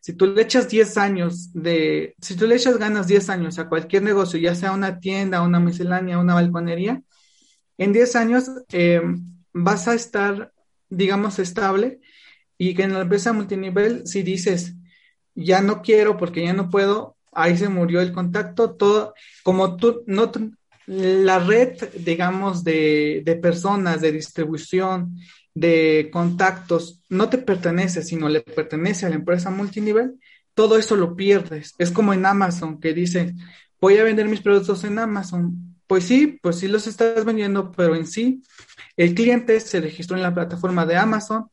si tú le echas 10 años de, si tú le echas ganas 10 años a cualquier negocio, ya sea una tienda, una miscelánea, una balconería, en 10 años eh, vas a estar, digamos, estable y que en la empresa multinivel, si dices, ya no quiero porque ya no puedo, ahí se murió el contacto, todo, como tú, no, la red, digamos, de, de personas, de distribución de contactos no te pertenece, sino le pertenece a la empresa multinivel, todo eso lo pierdes. Es como en Amazon que dice, voy a vender mis productos en Amazon. Pues sí, pues sí los estás vendiendo, pero en sí el cliente se registró en la plataforma de Amazon,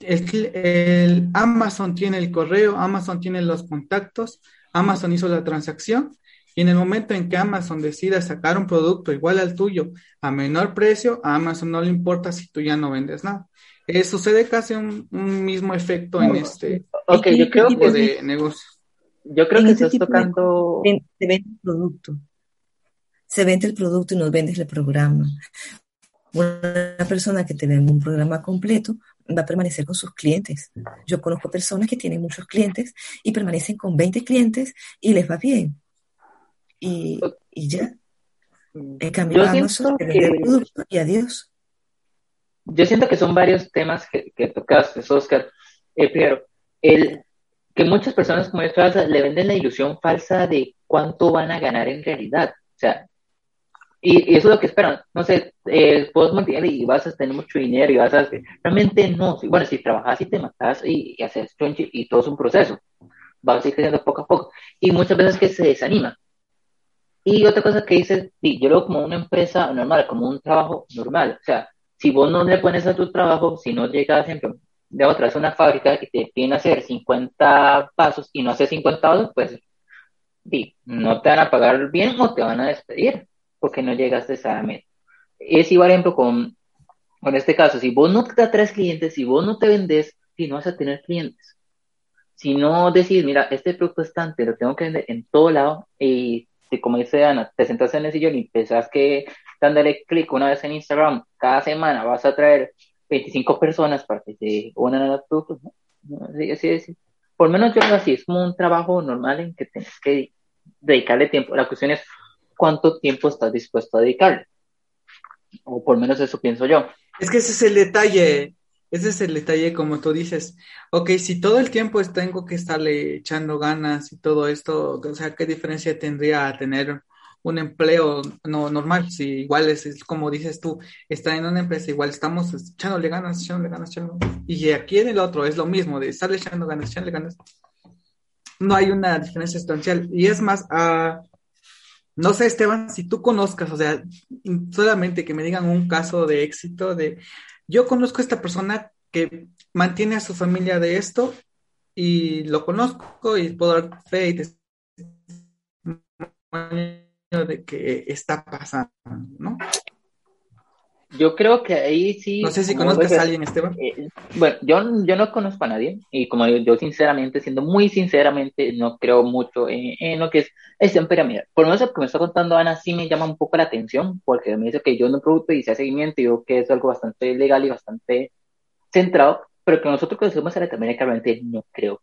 el Amazon tiene el correo, Amazon tiene los contactos, Amazon hizo la transacción y en el momento en que Amazon decida sacar un producto igual al tuyo a menor precio, a Amazon no le importa si tú ya no vendes nada. Eh, sucede casi un, mismo efecto en este yo creo tipo de negocio. Yo creo que estás tocando... se vende el producto. Se vende el producto y nos vendes el programa. Una persona que tiene un programa completo va a permanecer con sus clientes. Yo conozco personas que tienen muchos clientes y permanecen con 20 clientes y les va bien y, y ya. En cambio, Amazon, que, producto y adiós. Yo siento que son varios temas que, que tocaste, Oscar. Eh, primero, el, que muchas personas como falsa le venden la ilusión falsa de cuánto van a ganar en realidad. O sea, y, eso es lo que esperan. No sé, eh, puedes mantener y vas a tener mucho dinero y vas a... Realmente no. Bueno, si trabajas y te matas y, y haces y todo es un proceso. Vas a ir creciendo poco a poco. Y muchas veces que se desanima. Y otra cosa que dices, sí, yo lo veo como una empresa normal, como un trabajo normal. O sea, si vos no le pones a tu trabajo, si no llegas siempre de otra, es una fábrica que te piden hacer 50 pasos y no haces 50 pasos, pues no te van a pagar bien o te van a despedir porque no llegaste a esa meta. Es igual ejemplo con, con este caso, si vos no te atraes clientes, si vos no te vendes, si no vas a tener clientes. Si no decís, mira, este producto es tan, lo tengo que vender en todo lado y como dice Ana, te sentas en el sillón y pensás que dándole clic una vez en Instagram, cada semana vas a traer 25 personas para que te unan a los productos, ¿no? Así, Por lo menos yo lo así, es como un trabajo normal en que tienes que dedicarle tiempo. La cuestión es cuánto tiempo estás dispuesto a dedicarle. O por lo menos eso pienso yo. Es que ese es el detalle. Ese es el detalle, como tú dices. Ok, si todo el tiempo tengo que estarle echando ganas y todo esto, o sea, ¿qué diferencia tendría tener un empleo no normal? Si igual es, como dices tú, está en una empresa, igual estamos echándole ganas, echándole ganas, echándole ganas. Y aquí en el otro es lo mismo, de estarle echando ganas, echándole ganas. No hay una diferencia sustancial. Y es más, uh, no sé, Esteban, si tú conozcas, o sea, solamente que me digan un caso de éxito de, yo conozco a esta persona que mantiene a su familia de esto y lo conozco y puedo dar fe y de que está pasando, ¿no? Yo creo que ahí sí. No sé si conozcas a alguien, Esteban. Eh, bueno, yo, yo no conozco a nadie y como yo, sinceramente, siendo muy sinceramente, no creo mucho en, lo que es esta pirámide. Por lo menos lo que me está contando Ana sí me llama un poco la atención porque me dice que yo no producto y se seguimiento y yo que es algo bastante legal y bastante centrado, pero que nosotros conocemos a la también realmente no creo.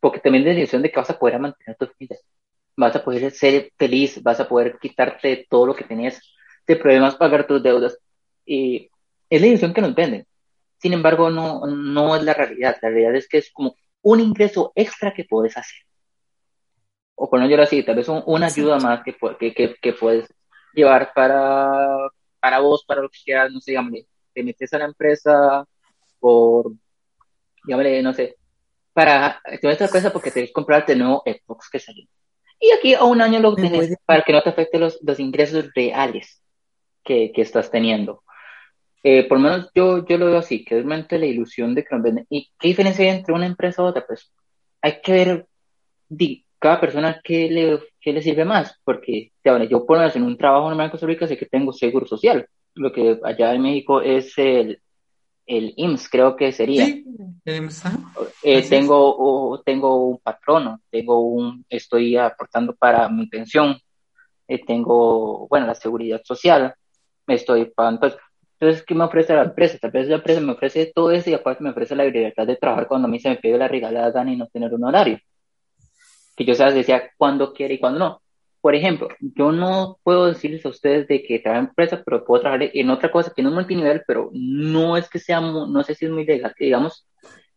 Porque también la decisión de que vas a poder mantener tus vidas, vas a poder ser feliz, vas a poder quitarte todo lo que tenías de problemas, pagar tus deudas y es la ilusión que nos venden. Sin embargo, no, no es la realidad. La realidad es que es como un ingreso extra que puedes hacer. O por no yo así, tal vez una ayuda más que, que, que, puedes llevar para, para vos, para lo que quieras, no sé, digamos, te metes a la empresa por, dígame, no sé, para, te metes a la empresa porque te que comprarte el nuevo Xbox que salió. Y aquí a un año lo tienes para que no te afecte los, los ingresos reales que, que estás teniendo. Eh, por lo menos yo, yo lo veo así, que realmente la ilusión de que nos venden. ¿Y qué diferencia hay entre una empresa u otra? Pues hay que ver di, cada persona qué le, qué le sirve más, porque ya, yo por lo menos en un trabajo normal en Costa Rica sé que tengo seguro social, lo que allá en México es el, el IMSS, creo que sería. Sí, el IMSS. Eh, tengo, tengo un patrono, tengo un, estoy aportando para mi pensión, eh, tengo, bueno, la seguridad social, me estoy pagando, pues, entonces, ¿qué me ofrece la empresa? Tal vez la empresa me ofrece todo eso y aparte me ofrece la libertad de trabajar cuando a mí se me pide la regalada y no tener un horario. Que yo sabes decía cuándo quiere y cuándo no. Por ejemplo, yo no puedo decirles a ustedes de que trabajo en empresa, pero puedo trabajar en otra cosa que no es multinivel, pero no es que sea, no sé si es muy legal, que digamos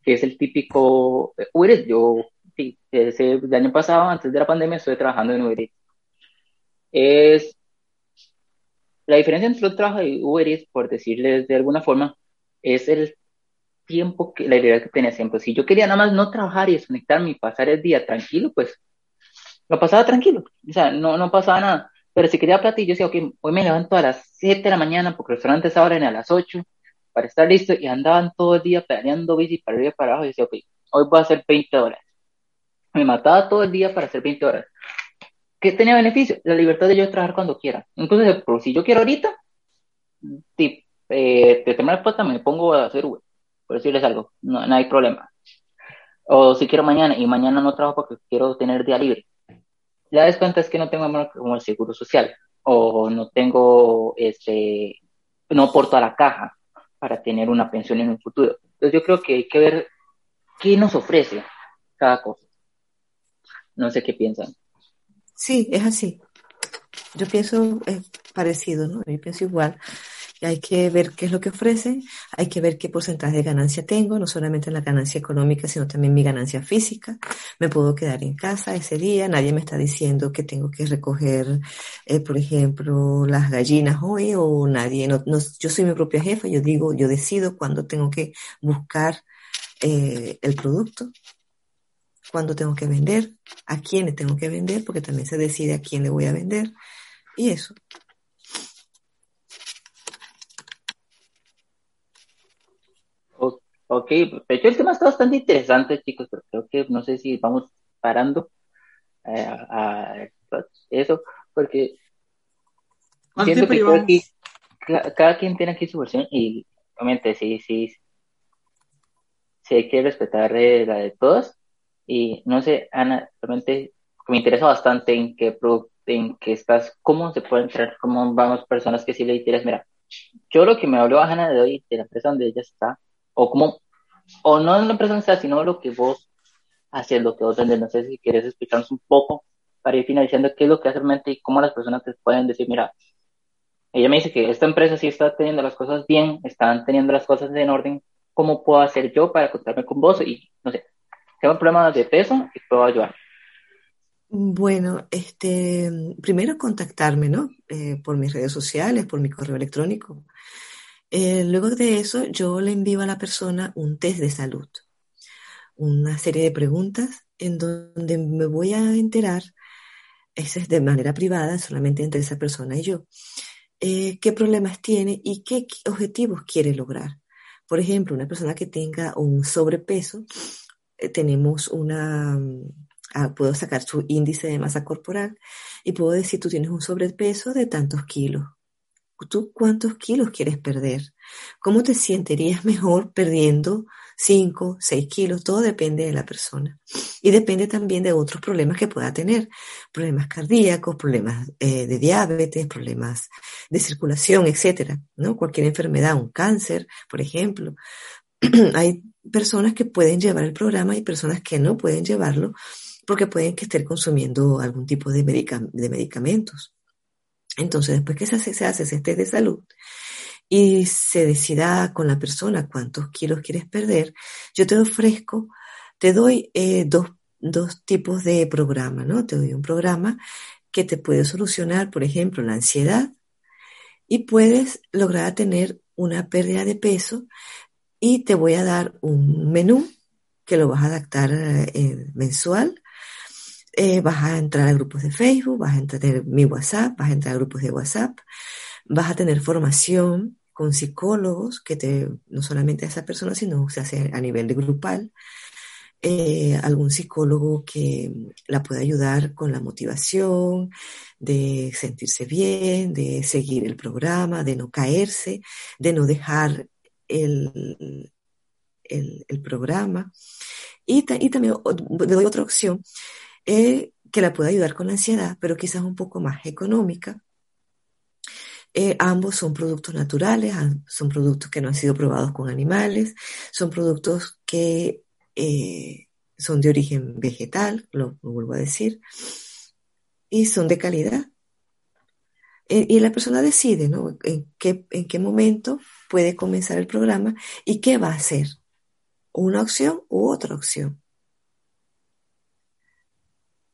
que es el típico Uber. Yo, sí, ese, el año pasado, antes de la pandemia, estoy trabajando en Uber. Es la diferencia entre el trabajo y Uber por decirles de alguna forma, es el tiempo que la idea que tenía siempre. Si yo quería nada más no trabajar y desconectarme y pasar el día tranquilo, pues lo pasaba tranquilo. O sea, no, no pasaba nada. Pero si quería plata, yo decía, ok, hoy me levanto a las 7 de la mañana porque los restaurantes abren a las 8 para estar listo y andaban todo el día planeando bici para arriba y para abajo y decía, ok, hoy voy a hacer 20 horas. Me mataba todo el día para hacer 20 horas. ¿Qué tenía beneficio? La libertad de yo trabajar cuando quiera. Entonces, por si yo quiero ahorita, te eh, de la puerta me pongo a hacer Uber, por decirles algo, no hay problema. O si quiero mañana y mañana no trabajo porque quiero tener día libre. La descuenta es que no tengo como el seguro social o no tengo, este, no aporto a la caja para tener una pensión en un futuro. Entonces yo creo que hay que ver qué nos ofrece cada cosa. No sé qué piensan. Sí, es así. Yo pienso eh, parecido, ¿no? Yo pienso igual. Hay que ver qué es lo que ofrecen, hay que ver qué porcentaje de ganancia tengo, no solamente la ganancia económica, sino también mi ganancia física. Me puedo quedar en casa ese día, nadie me está diciendo que tengo que recoger, eh, por ejemplo, las gallinas hoy o nadie, yo soy mi propia jefa, yo digo, yo decido cuándo tengo que buscar eh, el producto, cuándo tengo que vender, a quién le tengo que vender, porque también se decide a quién le voy a vender. Y eso. Ok, de hecho el tema está bastante interesante, chicos, pero creo que no sé si vamos parando. a, eso, porque siento que cada, quien tiene aquí su versión y obviamente sí, sí, sí hay que respetar eh, la de todos. Y no sé, Ana, realmente me interesa bastante en qué, en qué estás, cómo se puede entrar, cómo vamos personas que sí le interesa. Mira, yo lo que me habló Ana de hoy, de la empresa donde ella está, o cómo, o no en la está, sino lo que vos haces, lo que vos vendes. No sé si quieres explicarnos un poco para ir finalizando qué es lo que hace realmente y cómo las personas te pueden decir, mira, ella me dice que esta empresa sí está teniendo las cosas bien, están teniendo las cosas en orden, ¿cómo puedo hacer yo para contarme con vos? Y no sé, tengo problemas de peso y puedo ayudar. Bueno, este, primero contactarme, ¿no? Eh, por mis redes sociales, por mi correo electrónico. Eh, luego de eso, yo le envío a la persona un test de salud, una serie de preguntas en donde me voy a enterar, esa es de manera privada, solamente entre esa persona y yo, eh, qué problemas tiene y qué objetivos quiere lograr. Por ejemplo, una persona que tenga un sobrepeso, eh, tenemos una, mm, ah, puedo sacar su índice de masa corporal y puedo decir, tú tienes un sobrepeso de tantos kilos. ¿Tú cuántos kilos quieres perder? ¿Cómo te sentirías (laughs) mejor perdiendo 5, 6 kilos? Todo depende de la persona. Y depende también de otros problemas que pueda tener. Problemas cardíacos, problemas eh, de diabetes, problemas de circulación, etcétera, ¿no? Cualquier enfermedad, un cáncer, por ejemplo. (clears throat) Hay personas que pueden llevar el programa y personas que no pueden llevarlo porque pueden que estén consumiendo algún tipo de, de medicamentos. Entonces, después que se hace, se hace ese test de salud y se decida con la persona cuántos kilos quieres perder, yo te ofrezco, te doy eh, dos, dos tipos de programa, ¿no? Te doy un programa que te puede solucionar, por ejemplo, la ansiedad y puedes lograr tener una pérdida de peso y te voy a dar un menú que lo vas a adaptar eh, mensual eh, vas a entrar a grupos de Facebook, vas a entrar mi WhatsApp, vas a entrar a grupos de WhatsApp, vas a tener formación con psicólogos que te, no solamente a esa persona, sino se hace a nivel de grupal, eh, algún psicólogo que la pueda ayudar con la motivación, de sentirse bien, de seguir el programa, de no caerse, de no dejar el, el, programa. Y, y también le doy otra opción eh, que la puede ayudar con la ansiedad, pero quizás un poco más económica. Eh, ambos son productos naturales, son productos que no han sido probados con animales, son productos que eh, son de origen vegetal, lo, vuelvo a decir, y son de calidad. y la persona decide ¿no? en, qué, en qué momento puede comenzar el programa y qué va a hacer, una opción u otra opción.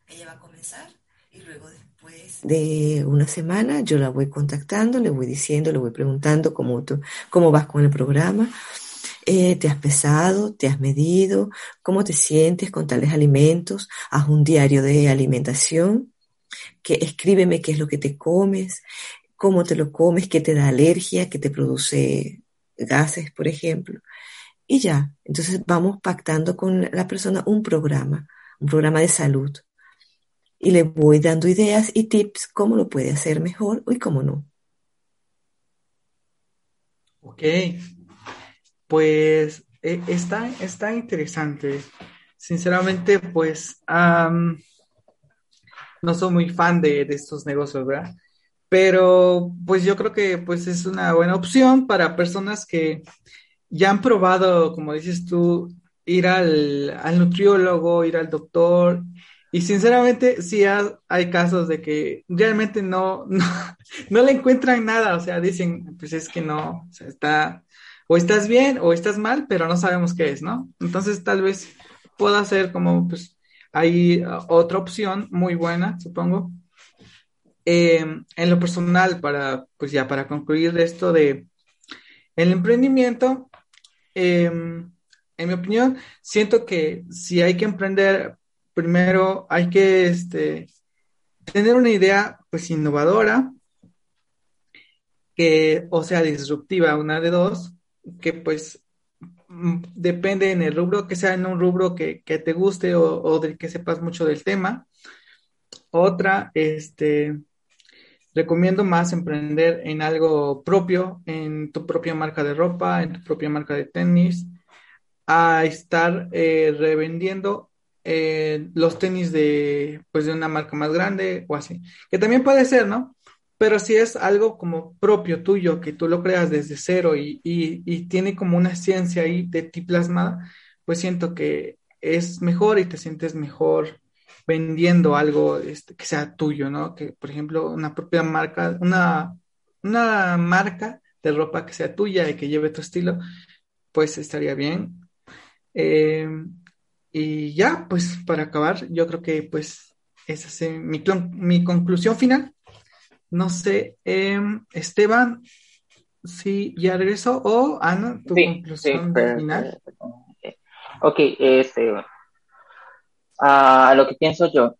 Ella va a comenzar y luego después de una semana yo la voy contactando, le voy diciendo, le voy preguntando cómo, tú, cómo vas con el programa. Eh, ¿Te has pesado? ¿Te has medido? ¿Cómo te sientes con tales alimentos? Haz un diario de alimentación. Que, escríbeme qué es lo que te comes, cómo te lo comes, qué te da alergia, qué te produce gases, por ejemplo. Y ya, entonces vamos pactando con la persona un programa, un programa de salud y le voy dando ideas y tips cómo lo puede hacer mejor y cómo no. Ok, pues e, está, está interesante. Sinceramente, pues no soy muy fan de, estos negocios, ¿verdad? Pero pues yo creo que pues es una buena opción para personas que ya han probado, como dices tú, ir al, al nutriólogo, ir al doctor y sinceramente, sí hay casos de que realmente no, (laughs) no, le encuentran nada, o sea, dicen, pues es que no, o está, o estás bien o estás mal, pero no sabemos qué es, ¿no? Entonces tal vez pueda ser como, pues, hay otra opción muy buena, supongo. Em, en lo personal, para, pues ya, para concluir esto de el emprendimiento, em, en mi opinión, siento que si hay que emprender primero hay que este, tener una idea pues innovadora, que, o sea, disruptiva, una de dos, que pues mm, depende en el rubro, que sea en un rubro que, te guste o, del que sepas mucho del tema. Otra, este, recomiendo más emprender en algo propio, en tu propia marca de ropa, en tu propia marca de tenis, a estar eh, revendiendo eh, los tenis de, pues, de una marca más grande o así, que también puede ser, ¿no? Pero si es algo como propio tuyo, que tú lo creas desde cero y, y tiene como una ciencia ahí de ti plasmada, pues siento que es mejor y te sientes mejor vendiendo algo este, que sea tuyo, ¿no? Que, por ejemplo, una propia marca, una, una marca de ropa que sea tuya y que lleve tu estilo, pues estaría bien. Eh, y ya, pues para acabar, yo creo que pues esa es mi, mi conclusión final. No sé, em, Esteban, si ya regresó o Ana, tu conclusión final. Ok, este, a lo que pienso yo,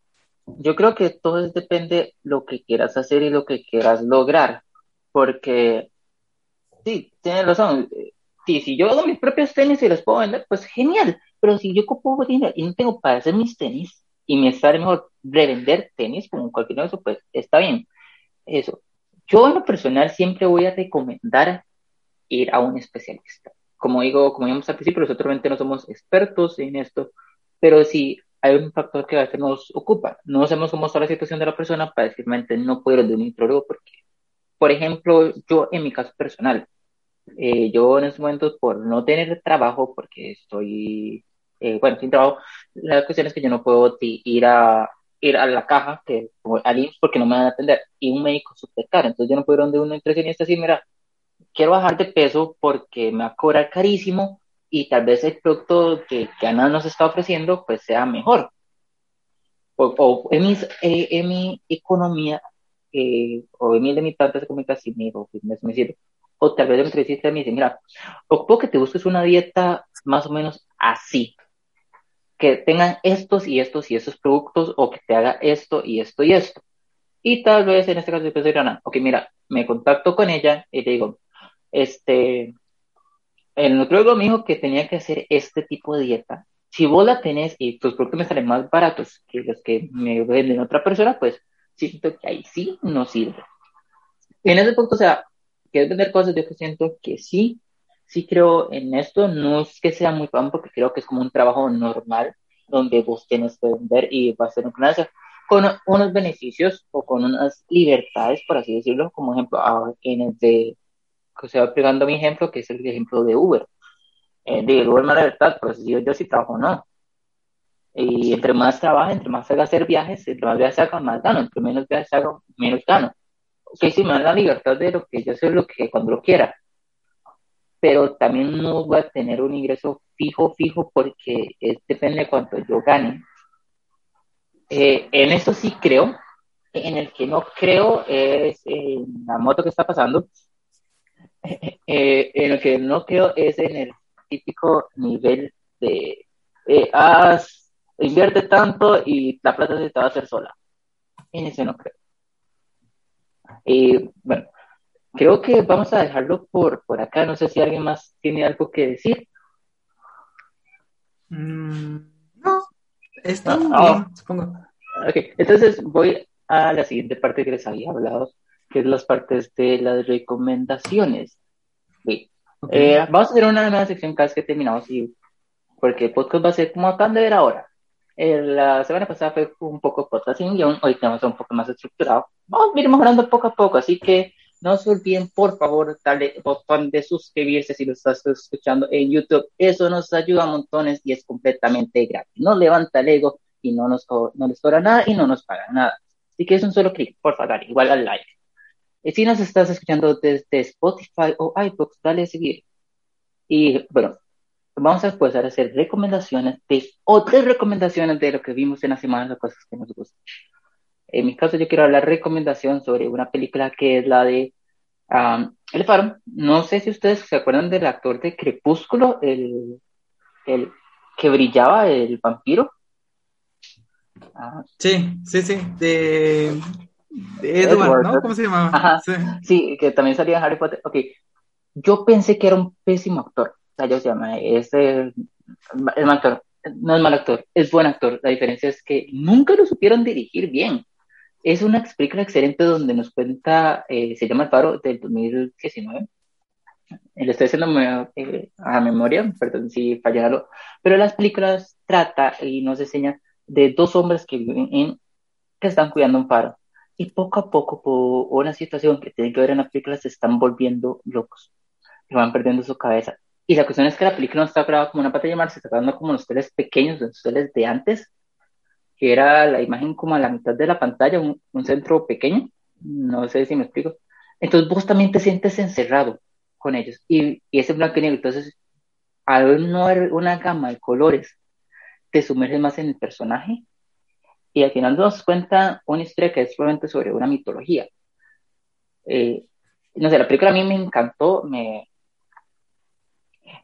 yo creo que todo depende lo que quieras hacer y lo que quieras lograr, porque sí, tienes razón, sí, si yo hago mis propios tenis y los puedo vender, pues genial, pero si yo ocupo dinero y no tengo para hacer mis tenis y me sale mejor revender tenis como cualquier otro, pues está bien. Eso. Yo en lo personal siempre voy a recomendar ir a un especialista. Como digo, como digamos al principio, nosotros no somos expertos en esto, pero si hay un factor que a veces nos ocupa. No sabemos cómo está la situación de la persona para decir, no puedo ir de un nitrólogo porque, por ejemplo, yo en mi caso personal, eh, yo en estos momentos por no tener trabajo, porque estoy, eh, bueno, sin trabajo, la cuestión es que yo no puedo ir a ir a la caja, que al IMSS porque no me van a atender, y un médico súper caro, entonces yo no puedo ir donde un nutricionista así, mira, quiero bajar de peso porque me va a cobrar carísimo y tal vez el producto que, que Ana nos está ofreciendo pues sea mejor. O, en, mis, eh, en, mi economía eh, o en mi limitantes económicas si me, o, me, me sirve. O tal vez el me dice, mira, ocupo que te busques una dieta más o menos así, que tengan estos y estos y estos productos o que te haga esto y esto y esto. Y tal vez en este caso yo Ana, ok, mira, me contacto con ella y digo, este, el nutriólogo me dijo que tenía que hacer este tipo de dieta. Si vos la tenés y tus productos me salen más baratos que los que me venden otra persona, pues siento que ahí sí no sirve. en ese punto, o sea, es vender cosas, yo siento que sí, sí creo en esto. No es que sea muy fan porque creo que es como un trabajo normal donde vos tienes que vender y va a ser una con unos beneficios o con unas libertades, por así decirlo, como ejemplo, en el de que se va pegando mi ejemplo, que es el ejemplo de Uber. Eh, de Uber más libertad, pero si yo, yo sí trabajo, no. Y entre más trabaja, entre más haga hacer viajes, entre más viajes haga, más gano, entre menos viajes haga, menos gano. Ok, sí, me da la libertad de lo que yo sé, lo que cuando lo quiera. Pero también no voy a tener un ingreso fijo, fijo, porque depende de cuánto yo gane. Eh, en eso sí creo. En el que no creo es en la moto que está pasando (laughs) eh, en lo que no creo es en el típico nivel de eh, invierte tanto y la plata se te va a hacer sola. En ese no creo. Y bueno, creo que vamos a dejarlo por, por acá. No sé si alguien más tiene algo que decir. Mm, no, está muy bien, supongo. entonces voy a la siguiente parte que les había hablado, que es las partes de las recomendaciones. Eh, vamos a hacer una nueva sección cada vez que terminamos, y, porque el podcast va a ser como acaban de ver ahora. Eh, la semana pasada fue un poco podcast sin guion, hoy tenemos un poco más estructurado. Vamos a ir mejorando poco a poco, así que no se olviden, por favor, darle botón de suscribirse si lo estás escuchando en YouTube. Eso nos ayuda a montones y es completamente gratis. No levanta el ego y no nos, no les cobra nada y no nos paga nada. Así que es un solo clic, por favor, igual al like. Y si nos estás escuchando desde Spotify o iBooks, dale a seguir. Y bueno, vamos a empezar a hacer recomendaciones de otras recomendaciones de lo que vimos en la semana, de cosas que nos gustan. En mi caso, yo quiero hablar recomendación sobre una película que es la de um, El Faro. No sé si ustedes se acuerdan del actor de Crepúsculo, el, el que brillaba, el vampiro. Ah. Sí, sí, sí, de Edward, ¿no? ¿Cómo se llamaba? Sí. que también salía en Harry Potter. Ok, yo pensé que era un pésimo actor. O sea, yo se llama, es el, mal actor. No es mal actor, es buen actor. La diferencia es que nunca lo supieron dirigir bien. Es una película excelente donde nos cuenta, eh, se llama El Faro del 2019. Le estoy haciendo eh, a memoria, perdón si fallaron, pero las películas trata y nos enseña de dos hombres que viven en, que están cuidando un faro. Y poco a poco, por una situación que tienen que ver en la película, se están volviendo locos. Van perdiendo su cabeza. Y la cuestión es que la película no está grabada como una pantalla de mar, se está grabando como los teles pequeños, los teles de antes, que era la imagen como a la mitad de la pantalla, un, centro pequeño, no sé si me explico. Entonces vos también te sientes encerrado con ellos. Y, y ese blanco y negro, entonces, al no haber una gama de colores, te sumerges más en el personaje y al final nos cuenta una historia que es probablemente sobre una mitología. Eh, no sé, la película a mí me encantó, me...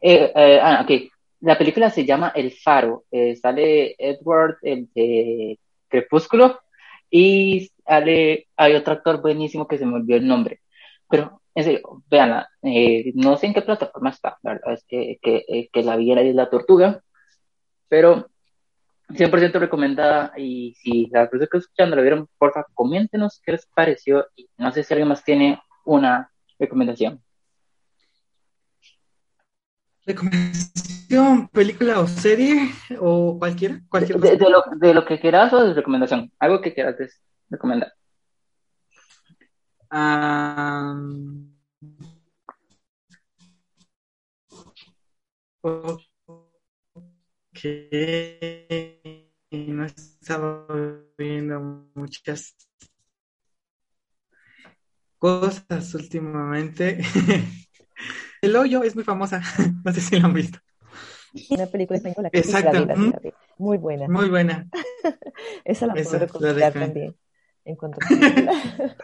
Eh, eh, ah, ok, la película se llama El Faro, eh, sale Edward el de Crepúsculo y sale, hay otro actor buenísimo que se me olvidó el nombre, pero en serio, véanla, eh, no sé en qué plataforma está, la verdad es que, que, eh, que la vi en la tortuga, pero 100% recomendada y si la persona que escuchando la vieron, porfa, coméntenos qué les pareció y no sé si alguien más tiene una recomendación. ¿Recomendación, película o serie o cualquiera? cualquier de, lo, de, lo, que quieras o de recomendación, algo que quieras recomendar. Um... Ok, no estaba viendo muchas cosas últimamente. (laughs) El hoyo es muy famosa, (laughs) no sé si lo han visto. Una película española que Exacto. muy buena. Muy buena. (laughs) Esa la puedo recomendar también. En cuanto a (laughs)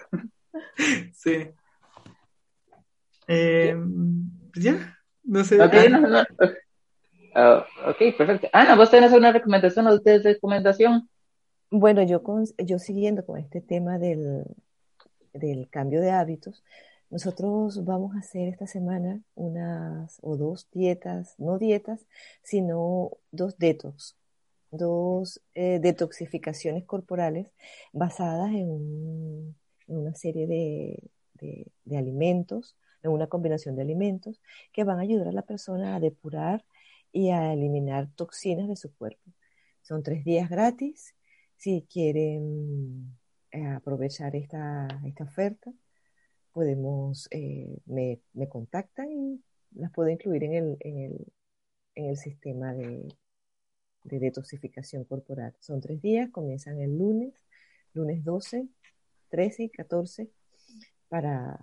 Sí. Eh, pues ya, no sé. Ok, no, no. Uh, ok, perfecto. Ana, ¿vos tenés una recomendación o ustedes recomendación? Bueno, yo, con, yo siguiendo con este tema del, del cambio de hábitos, nosotros vamos a hacer esta semana unas o dos dietas, no dietas, sino dos detox, dos eh, detoxificaciones corporales basadas en, una serie de, de, alimentos, en una combinación de alimentos que van a ayudar a la persona a depurar y a eliminar toxinas de su cuerpo. Son tres días gratis. Si quieren eh, aprovechar esta, esta oferta, podemos, eh, me, me, contactan y las puedo incluir en el, en el, en el sistema de, de detoxificación corporal. Son tres días, comienzan el lunes, lunes 12, 13 y 14 para,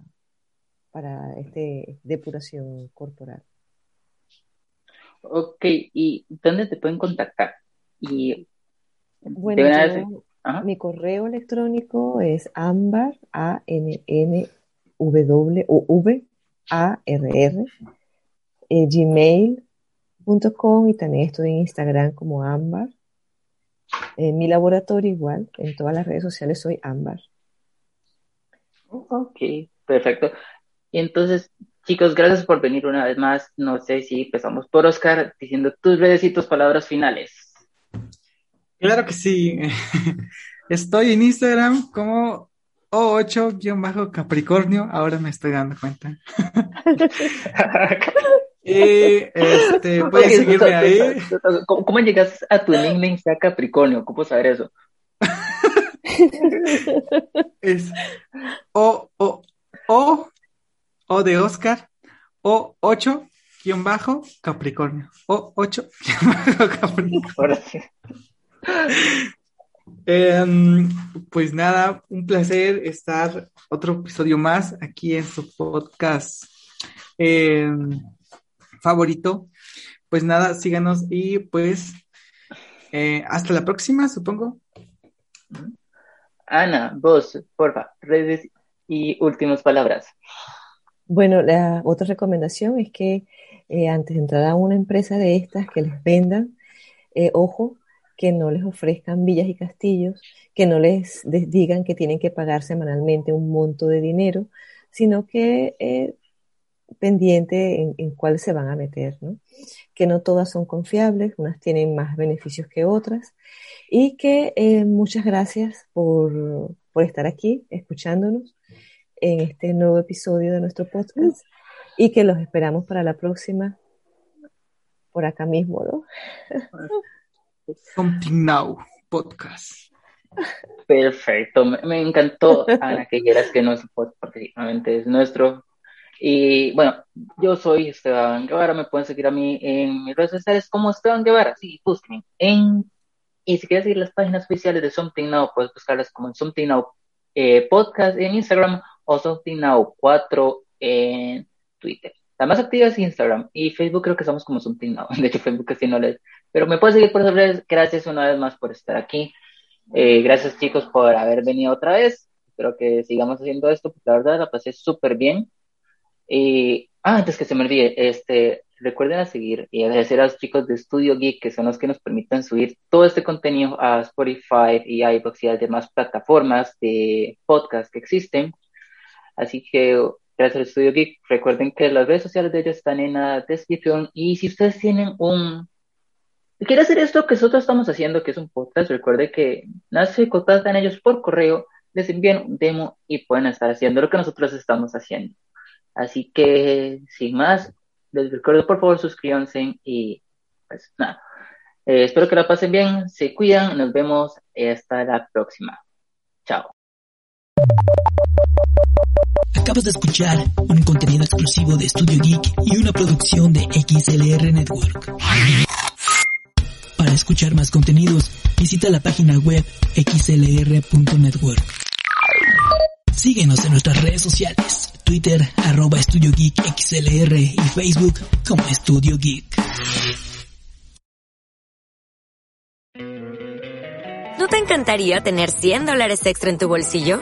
para este depuración corporal. Ok, ¿y dónde te pueden contactar? Y bueno, mi correo electrónico es ambar, a n w o v a r r eh, gmail.com y también estoy en Instagram como Ambar. En mi laboratorio igual, en todas las redes sociales soy Ambar. Ok, perfecto. Y entonces, chicos, gracias por venir una vez más. No sé si empezamos por Oscar diciendo tus redes y tus palabras finales. Claro que sí. (laughs) Estoy en Instagram como O8-Capricornio. Ahora me estoy dando cuenta. (laughs) y este, puedes seguirme ahí. ¿Cómo, llegas a tu nickname sea Capricornio? ¿Cómo saber eso? (laughs) es O, O, O, O de Oscar, O, 8, guion bajo, Capricornio. O, 8, guion bajo, Capricornio. Em, pues nada, un placer estar otro episodio más aquí en su podcast em, favorito. Pues nada, síganos y pues eh, hasta la próxima, supongo. Ana, vos, porfa, redes y últimas palabras. Bueno, la otra recomendación es que eh, antes de entrar a una empresa de estas que les vendan, eh, ojo, que no les ofrezcan villas y castillos, que no les, digan que tienen que pagar semanalmente un monto de dinero, sino que eh, pendiente en, cuál se van a meter, ¿no? Que no todas son confiables, unas tienen más beneficios que otras, y que eh, muchas gracias por, por estar aquí escuchándonos en este nuevo episodio de nuestro podcast y que los esperamos para la próxima por acá mismo, ¿no? Something Now Podcast. Perfecto, me, encantó, Ana, que quieras que no es podcast, porque realmente es nuestro. Y bueno, yo soy Esteban Guevara, me pueden seguir a mí en mis redes sociales como Esteban Guevara, sí, búsquenme. En, y si quieres seguir las páginas oficiales de Something Now, puedes buscarlas como Something Now eh, Podcast en Instagram o Something Now 4 en Twitter. La más activa es Instagram y Facebook creo que somos como Something Now. (laughs) De hecho, Facebook casi no les... Pero me puedes seguir por redes. Gracias una vez más por estar aquí. Eh, gracias chicos por haber venido otra vez. Espero que sigamos haciendo esto, porque la verdad la pasé súper bien. Y, ah, antes que se me olvide, este, recuerden a seguir y agradecer a los chicos de Studio Geek, que son los que nos permiten subir todo este contenido a Spotify y iVoox y a demás plataformas de podcast que existen. Así que gracias al Estudio Geek. Recuerden que las redes sociales de ellos están en la descripción y si ustedes tienen un... Quiere hacer esto que nosotros estamos haciendo, que es un podcast, recuerde que se contactan ellos por correo, les envían un demo y pueden estar haciendo lo que nosotros estamos haciendo. Así que, sin más, les recuerdo por favor suscríbanse y pues nada. Eh, espero que la pasen bien, se cuidan, nos vemos hasta la próxima. Chao. Acabas de escuchar un contenido exclusivo de Studio Geek y una producción de XLR Network. Escuchar más contenidos, visita la página web xlr.network. Síguenos en nuestras redes sociales, Twitter, arroba Studio Geek XLR y Facebook como Studio Geek. ¿No te encantaría tener 100 dólares extra en tu bolsillo?